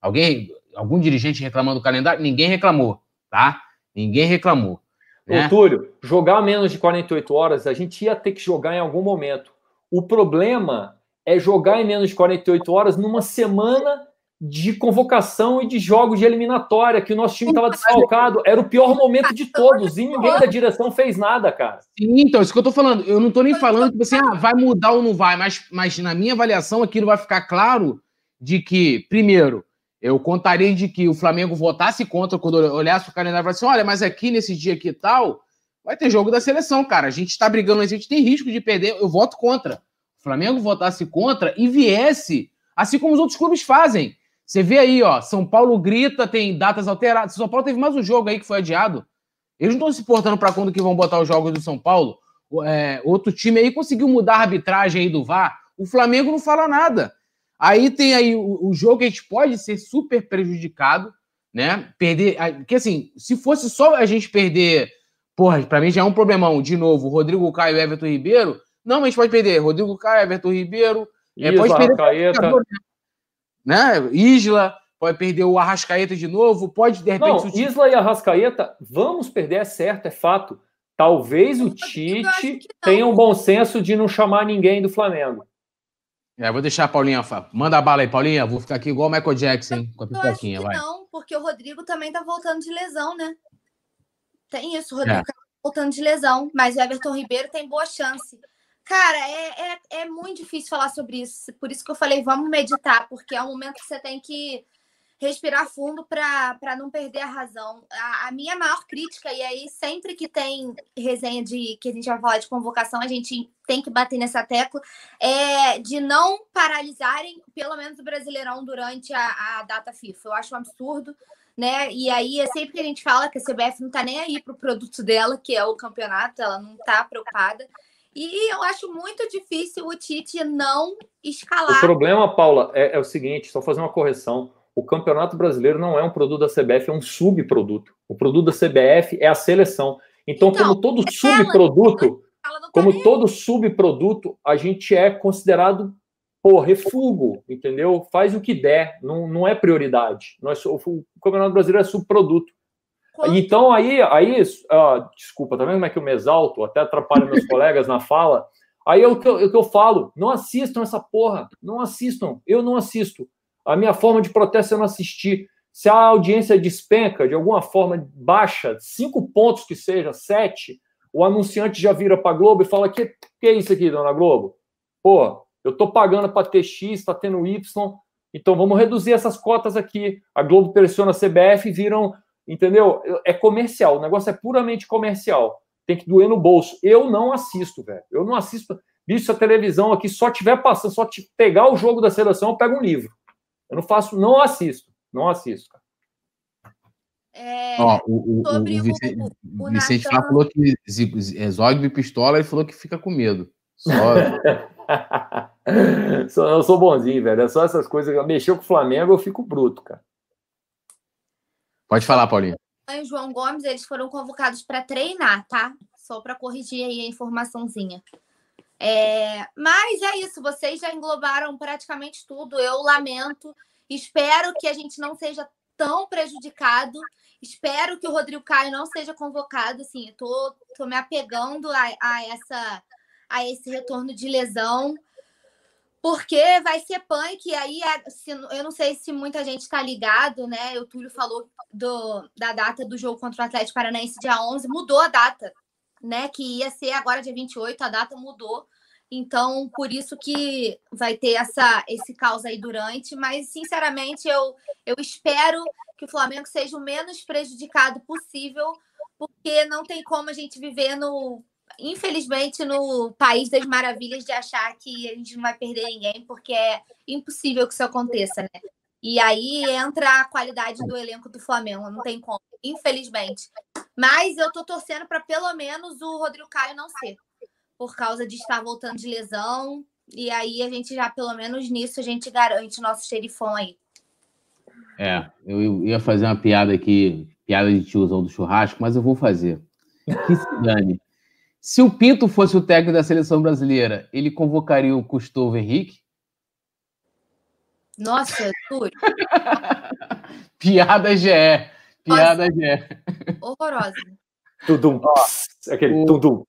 A: Alguém, algum dirigente reclamando do calendário? Ninguém reclamou, tá? Ninguém reclamou.
C: Né? Ô, Túlio, jogar menos de 48 horas, a gente ia ter que jogar em algum momento. O problema é jogar em menos de 48 horas numa semana de convocação e de jogos de eliminatória, que o nosso time estava desfalcado. Era o pior momento de todos, e ninguém da direção fez nada, cara.
A: Sim, então, isso que eu tô falando. Eu não tô nem falando que você ah, vai mudar ou não vai, mas, mas na minha avaliação, aquilo vai ficar claro de que, primeiro, eu contaria de que o Flamengo votasse contra quando olhasse o calendário e falasse assim: olha, mas aqui nesse dia aqui e tal, vai ter jogo da seleção, cara. A gente está brigando, a gente tem risco de perder, eu voto contra. O Flamengo votasse contra e viesse, assim como os outros clubes fazem Você vê aí, ó, São Paulo grita, tem datas alteradas. São Paulo teve mais um jogo aí que foi adiado. Eles não estão se portando para quando que vão botar os jogos do São Paulo. É, outro time aí conseguiu mudar a arbitragem aí do VAR. O Flamengo não fala nada. Aí tem aí o, o jogo que a gente pode ser super prejudicado, né? Perder. Porque assim, se fosse só a gente perder. Porra, pra mim já é um problemão. De novo, Rodrigo Caio e Everton Ribeiro. Não, mas a gente pode perder Rodrigo Caio, Everton Ribeiro.
C: É, pode perder.
A: Né? Isla, pode perder o Arrascaeta de novo, pode de repente.
C: Não, Isla e Arrascaeta, vamos perder, é certo, é fato. Talvez o Tite tenha um bom senso de não chamar ninguém do Flamengo.
A: É, vou deixar a Paulinha. Manda a bala aí, Paulinha. Vou ficar aqui igual o Michael Jackson, com a pipoquinha, vai.
B: Não, porque o Rodrigo também tá voltando de lesão, né? Tem isso, o Rodrigo é. tá voltando de lesão, mas o Everton Ribeiro tem boa chance. Cara, é, é, é muito difícil falar sobre isso. Por isso que eu falei, vamos meditar, porque é um momento que você tem que respirar fundo para não perder a razão. A, a, minha maior crítica, e aí sempre que tem resenha de que a gente vai falar de convocação, a gente tem que bater nessa tecla, é de não paralisarem, pelo menos o Brasileirão, durante a, a data FIFA. Eu acho um absurdo. Né? E aí é sempre que a gente fala que a CBF não está nem aí para o produto dela, que é o campeonato, ela não está preocupada. E eu acho muito difícil o Tite não escalar.
C: O problema, Paula, é, é o seguinte: só fazer uma correção. O Campeonato Brasileiro não é um produto da CBF, é um subproduto. O produto da CBF é a seleção. Então, então como todo é subproduto, tá como todo subproduto, a gente é considerado pô, refugo, entendeu? Faz o que der, não, não é prioridade. Nós, o Campeonato Brasileiro é subproduto. Quanto? Então, aí, aí desculpa, tá vendo como é que eu me exalto? Até atrapalho meus *laughs* colegas na fala. Aí é o, que eu, é o que eu falo: não assistam essa porra, não assistam. Eu não assisto. A minha forma de protesto é não assistir. Se a audiência despenca de alguma forma baixa, cinco pontos que seja, sete, o anunciante já vira para Globo e fala: que, que é isso aqui, dona Globo? Pô, eu tô pagando para ter X, tá tendo Y, então vamos reduzir essas cotas aqui. A Globo pressiona a CBF e viram Entendeu? É comercial, o negócio é puramente comercial. Tem que doer no bolso. Eu não assisto, velho. Eu não assisto. Bicho, a televisão aqui só tiver passando, só te pegar o jogo da seleção, eu pego um livro. Eu não faço, não assisto. Não assisto, cara.
A: É, Ó, o, o, o, Vicente, o, o Vicente Nathan... falou que é Zogby pistola e falou que fica com medo. *laughs* Só...
C: eu sou bonzinho, velho. É só essas coisas. Mexeu com o Flamengo, eu fico bruto, cara.
A: Pode falar, Paulinha.
B: E João Gomes, eles foram convocados para treinar, tá? Só para corrigir aí a informaçãozinha. É... Mas é isso, vocês já englobaram praticamente tudo. Eu lamento. Espero que a gente não seja tão prejudicado. Espero que o Rodrigo Caio não seja convocado. Assim, eu tô, tô me apegando a, a, essa, a esse retorno de lesão porque vai ser punk, aí eu não sei se muita gente está ligado, né? O Túlio falou do, da data do jogo contra o Atlético Paranaense dia 11, mudou a data, né? Que ia ser agora dia 28, a data mudou. Então, por isso que vai ter essa, esse caos aí durante, mas sinceramente eu, eu espero que o Flamengo seja o menos prejudicado possível, porque não tem como a gente viver no infelizmente, no país das maravilhas de achar que a gente não vai perder ninguém, porque é impossível que isso aconteça, né? E aí entra a qualidade do elenco do Flamengo, não tem como, infelizmente. Mas eu tô torcendo para pelo menos o Rodrigo Caio não ser, por causa de estar voltando de lesão. E aí a gente já, pelo menos nisso, a gente garante nosso xerifão aí.
A: É, eu ia fazer uma piada aqui, piada de tiozão do churrasco, mas eu vou fazer. Que se dane. Se o Pinto fosse o técnico da seleção brasileira, ele convocaria o Gustavo Henrique?
B: Nossa, Túlio. *laughs*
A: Piada GE. Piada GE.
B: Horrorosa.
C: Tudum. Aquele o... tudum.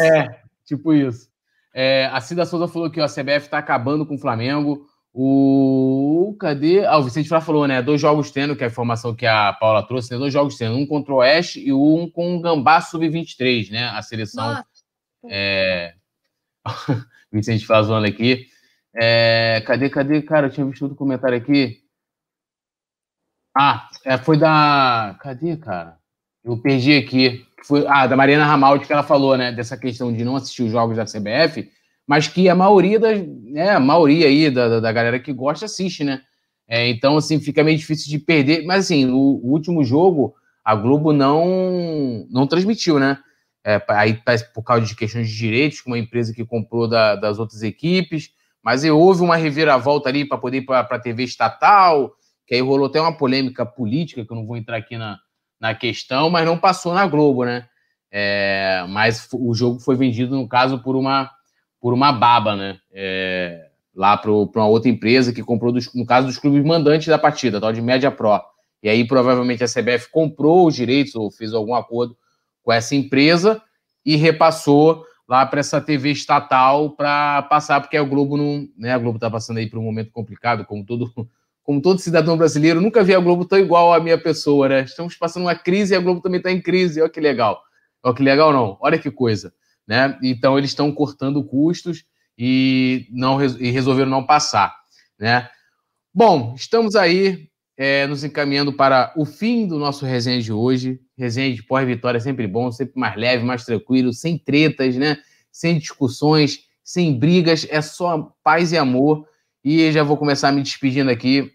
A: É, tipo isso. É, a Cida Souza falou que ó, a CBF está acabando com o Flamengo. O. Cadê? Ah, o Vicente Flá falou, né? Dois jogos tendo, que é a informação que a Paula trouxe, né? Dois jogos tendo, um contra o Oeste e um com o Gambá Sub-23, né? A seleção. É... *laughs* Vicente Flá zoando aqui. É... Cadê, cadê? Cara, eu tinha visto outro comentário aqui. Ah, é, foi da. Cadê, cara? Eu perdi aqui. Foi, ah, da Mariana Ramaldi que ela falou, né? Dessa questão de não assistir os jogos da CBF mas que a maioria das, né, a maioria aí da, da galera que gosta assiste, né? É, então, assim, fica meio difícil de perder. Mas, assim, no último jogo, a Globo não, não transmitiu, né? É, aí por causa de questões de direitos, com uma empresa que comprou da, das outras equipes, mas houve uma reviravolta ali para poder ir para a TV estatal, que aí rolou até uma polêmica política, que eu não vou entrar aqui na, na questão, mas não passou na Globo, né? É, mas o jogo foi vendido, no caso, por uma, por uma baba, né? É, lá para uma outra empresa que comprou, dos, no caso, dos clubes mandantes da partida, tal de Média Pro. E aí, provavelmente, a CBF comprou os direitos ou fez algum acordo com essa empresa e repassou lá para essa TV estatal para passar, porque a Globo não. Né, a Globo está passando aí por um momento complicado, como todo, *laughs* como todo cidadão brasileiro. Nunca vi a Globo tão igual à minha pessoa, né? Estamos passando uma crise e a Globo também está em crise. Olha que legal. Olha que legal, não. Olha que coisa. Né? Então, eles estão cortando custos e, não, e resolveram não passar. Né? Bom, estamos aí é, nos encaminhando para o fim do nosso resenha de hoje. Resenha de pós-vitória é sempre bom, sempre mais leve, mais tranquilo, sem tretas, né? Sem discussões, sem brigas, é só paz e amor. E já vou começar me despedindo aqui.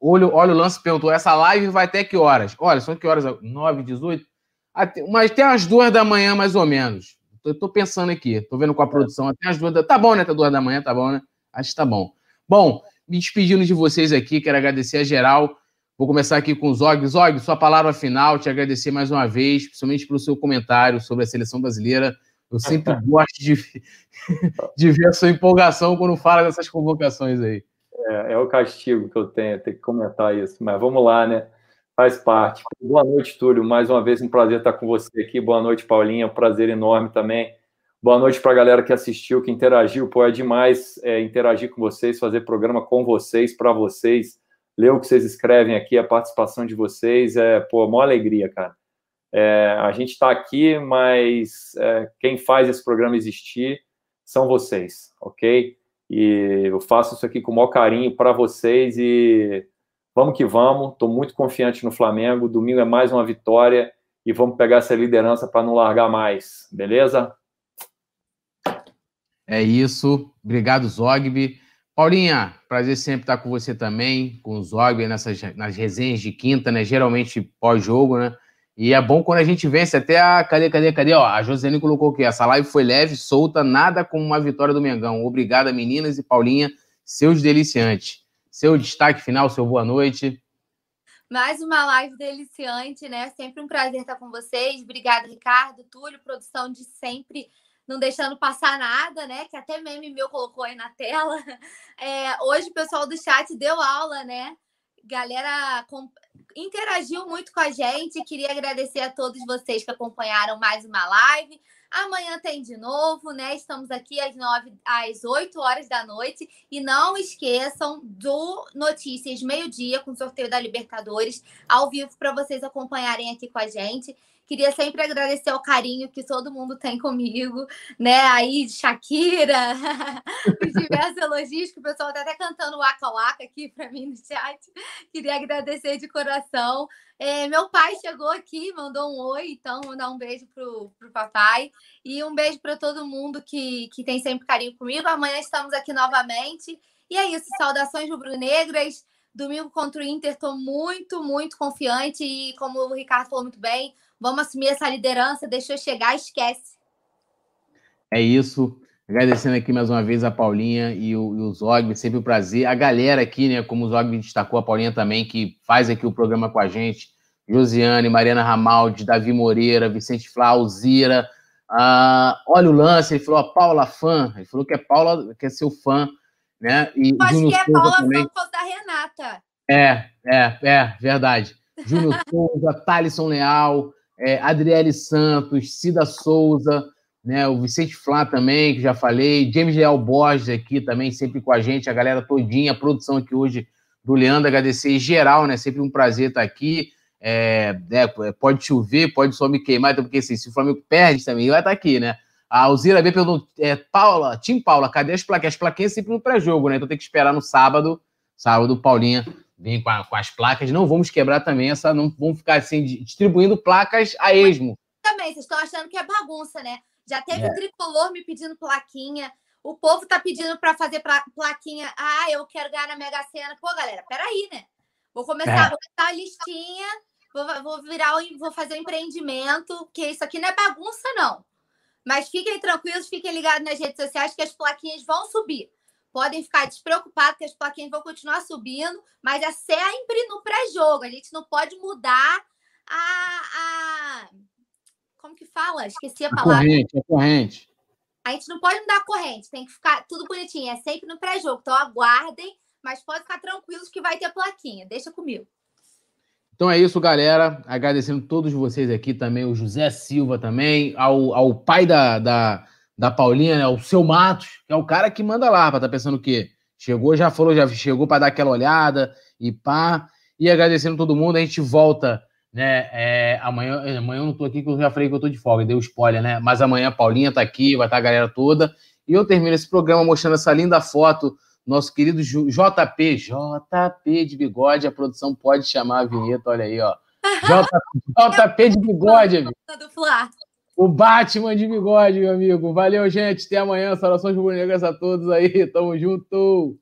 A: Olha, olha o lance perguntou: essa live vai até que horas? Olha, são que horas? 9, 18? Até, mas até as duas da manhã, mais ou menos. Eu tô pensando aqui, tô vendo com a produção até as duas da. Tá bom, né? Até duas da manhã, tá bom, né? Acho que tá bom. Bom, me despedindo de vocês aqui, quero agradecer a geral. Vou começar aqui com o Zog. Zog, sua palavra final, te agradecer mais uma vez, principalmente pelo seu comentário sobre a seleção brasileira. Eu sempre *laughs* gosto de, de ver a sua empolgação quando fala dessas convocações aí.
C: É, é, o castigo que eu tenho, ter que comentar isso. Mas vamos lá, né? Faz parte. Boa noite, Túlio. Mais uma vez, um prazer estar com você aqui. Boa noite, Paulinha. Um prazer enorme também. Boa noite para a galera que assistiu, que interagiu. Pô, é demais é, interagir com vocês, fazer programa com vocês, para vocês, ler o que vocês escrevem aqui, a participação de vocês. É, pô, uma alegria, cara. É, a gente está aqui, mas é, quem faz esse programa existir são vocês, ok? E eu faço isso aqui com o maior carinho para vocês e vamos que vamos. Estou muito confiante no Flamengo. Domingo é mais uma vitória e vamos pegar essa liderança para não largar mais, beleza?
A: É isso. Obrigado, Zogby. Paulinha, prazer sempre estar com você também, com o Zogby nessas nas resenhas de quinta, né? Geralmente pós-jogo, né? E é bom quando a gente vence até a. Cadê, cadê, cadê? Ó, a Josiane colocou aqui. Essa live foi leve, solta, nada como uma vitória do Mengão. Obrigada, meninas e Paulinha, seus deliciantes. Seu destaque final, seu boa noite.
B: Mais uma live deliciante, né? Sempre um prazer estar com vocês. Obrigada, Ricardo, Túlio, produção de sempre não deixando passar nada, né? Que até meme meu colocou aí na tela. *laughs* É, hoje o pessoal do chat deu aula, né? Galera interagiu muito com a gente. Queria agradecer a todos vocês que acompanharam mais uma live. Amanhã tem de novo, né? Estamos aqui às nove, às 8 horas da noite. E não esqueçam do Notícias Meio-Dia com o sorteio da Libertadores ao vivo para vocês acompanharem aqui com a gente. Queria sempre agradecer o carinho que todo mundo tem comigo, né? Aí Shakira, *laughs* os diversos elogios que o pessoal está até cantando Waka Waka aqui para mim no chat. Queria agradecer de coração. É, meu pai chegou aqui, mandou um oi, então mandar um beijo pro, pro papai e um beijo para todo mundo que, que tem sempre carinho comigo. Amanhã estamos aqui novamente. E é isso, saudações rubro-negras. Domingo contra o Inter, estou muito, muito confiante e, como o Ricardo falou muito bem, Vamos assumir essa liderança, deixou chegar, esquece.
A: É isso. Agradecendo aqui mais uma vez a Paulinha e o, e o Zog, sempre um prazer. A galera aqui, né, como o Zog destacou, a Paulinha também, que faz aqui o programa com a gente. Josiane, Mariana Ramaldi, Davi Moreira, Vicente Flauzira. Ah, olha o lance, ele falou a Paula fã. Ele falou que é Paula, que é seu fã. Né?
B: E acho Júnior que é Paula também. fã da Renata.
A: É, é, é, verdade. Júnior *laughs* Souza, Thalisson Leal, é, Adriele Santos, Cida Souza, né, o Vicente Flá também, que já falei, James Leal Borges aqui também, sempre com a gente, a galera todinha, a produção aqui hoje do Leandro, agradecer em geral, né, sempre um prazer estar aqui, é, é, pode chover, pode só me queimar, porque assim, se o Flamengo perde também, vai estar aqui, né, a Alzira B perguntou, é, Paula, Tim Paula, cadê as plaquinhas? As plaquinhas sempre no pré-jogo, né, então tem que esperar no sábado, sábado, Paulinha vem com, a, com, as placas, não vamos quebrar também essa, não vamos ficar assim distribuindo placas a esmo.
B: Também, vocês estão achando que é bagunça, né? Já teve é. tricolor me pedindo plaquinha, O povo tá pedindo para fazer plaquinha. Ah, eu quero ganhar na Mega Sena. Pô, galera, peraí, né? Vou começar, é. vou começar a listinha, vou, vou virar, vou fazer um empreendimento, que isso aqui não é bagunça, não. Mas fiquem tranquilos, fiquem ligados nas redes sociais que as plaquinhas vão subir. Podem ficar despreocupados que as plaquinhas vão continuar subindo, mas é sempre no pré-jogo. A gente não pode mudar a, a... Como que fala? Esqueci a palavra. A
A: corrente, a corrente.
B: A gente não pode mudar a corrente, tem que ficar tudo bonitinho. É sempre no pré-jogo. Então aguardem, mas pode ficar tranquilos que vai ter plaquinha. Deixa comigo.
A: Então é isso, galera. Agradecendo todos vocês aqui também, o José Silva também, ao, ao pai da, da, da Paulinha, né, o seu Matos, que é o cara que manda lá, tá pensando o quê? Chegou, já falou, já chegou para dar aquela olhada e pá. E agradecendo todo mundo, a gente volta, né? É, amanhã, amanhã eu não tô aqui, que eu já falei que eu tô de folga, deu spoiler, né? Mas amanhã a Paulinha tá aqui, vai estar tá a galera toda. E eu termino esse programa mostrando essa linda foto nosso querido JP, JP de bigode, a produção pode chamar a vinheta, olha aí, ó. *laughs* JP de bigode, amigo. O Batman de bigode, meu amigo. Valeu, gente. Até amanhã. Saudações rubro-negras a todos aí. Tamo junto.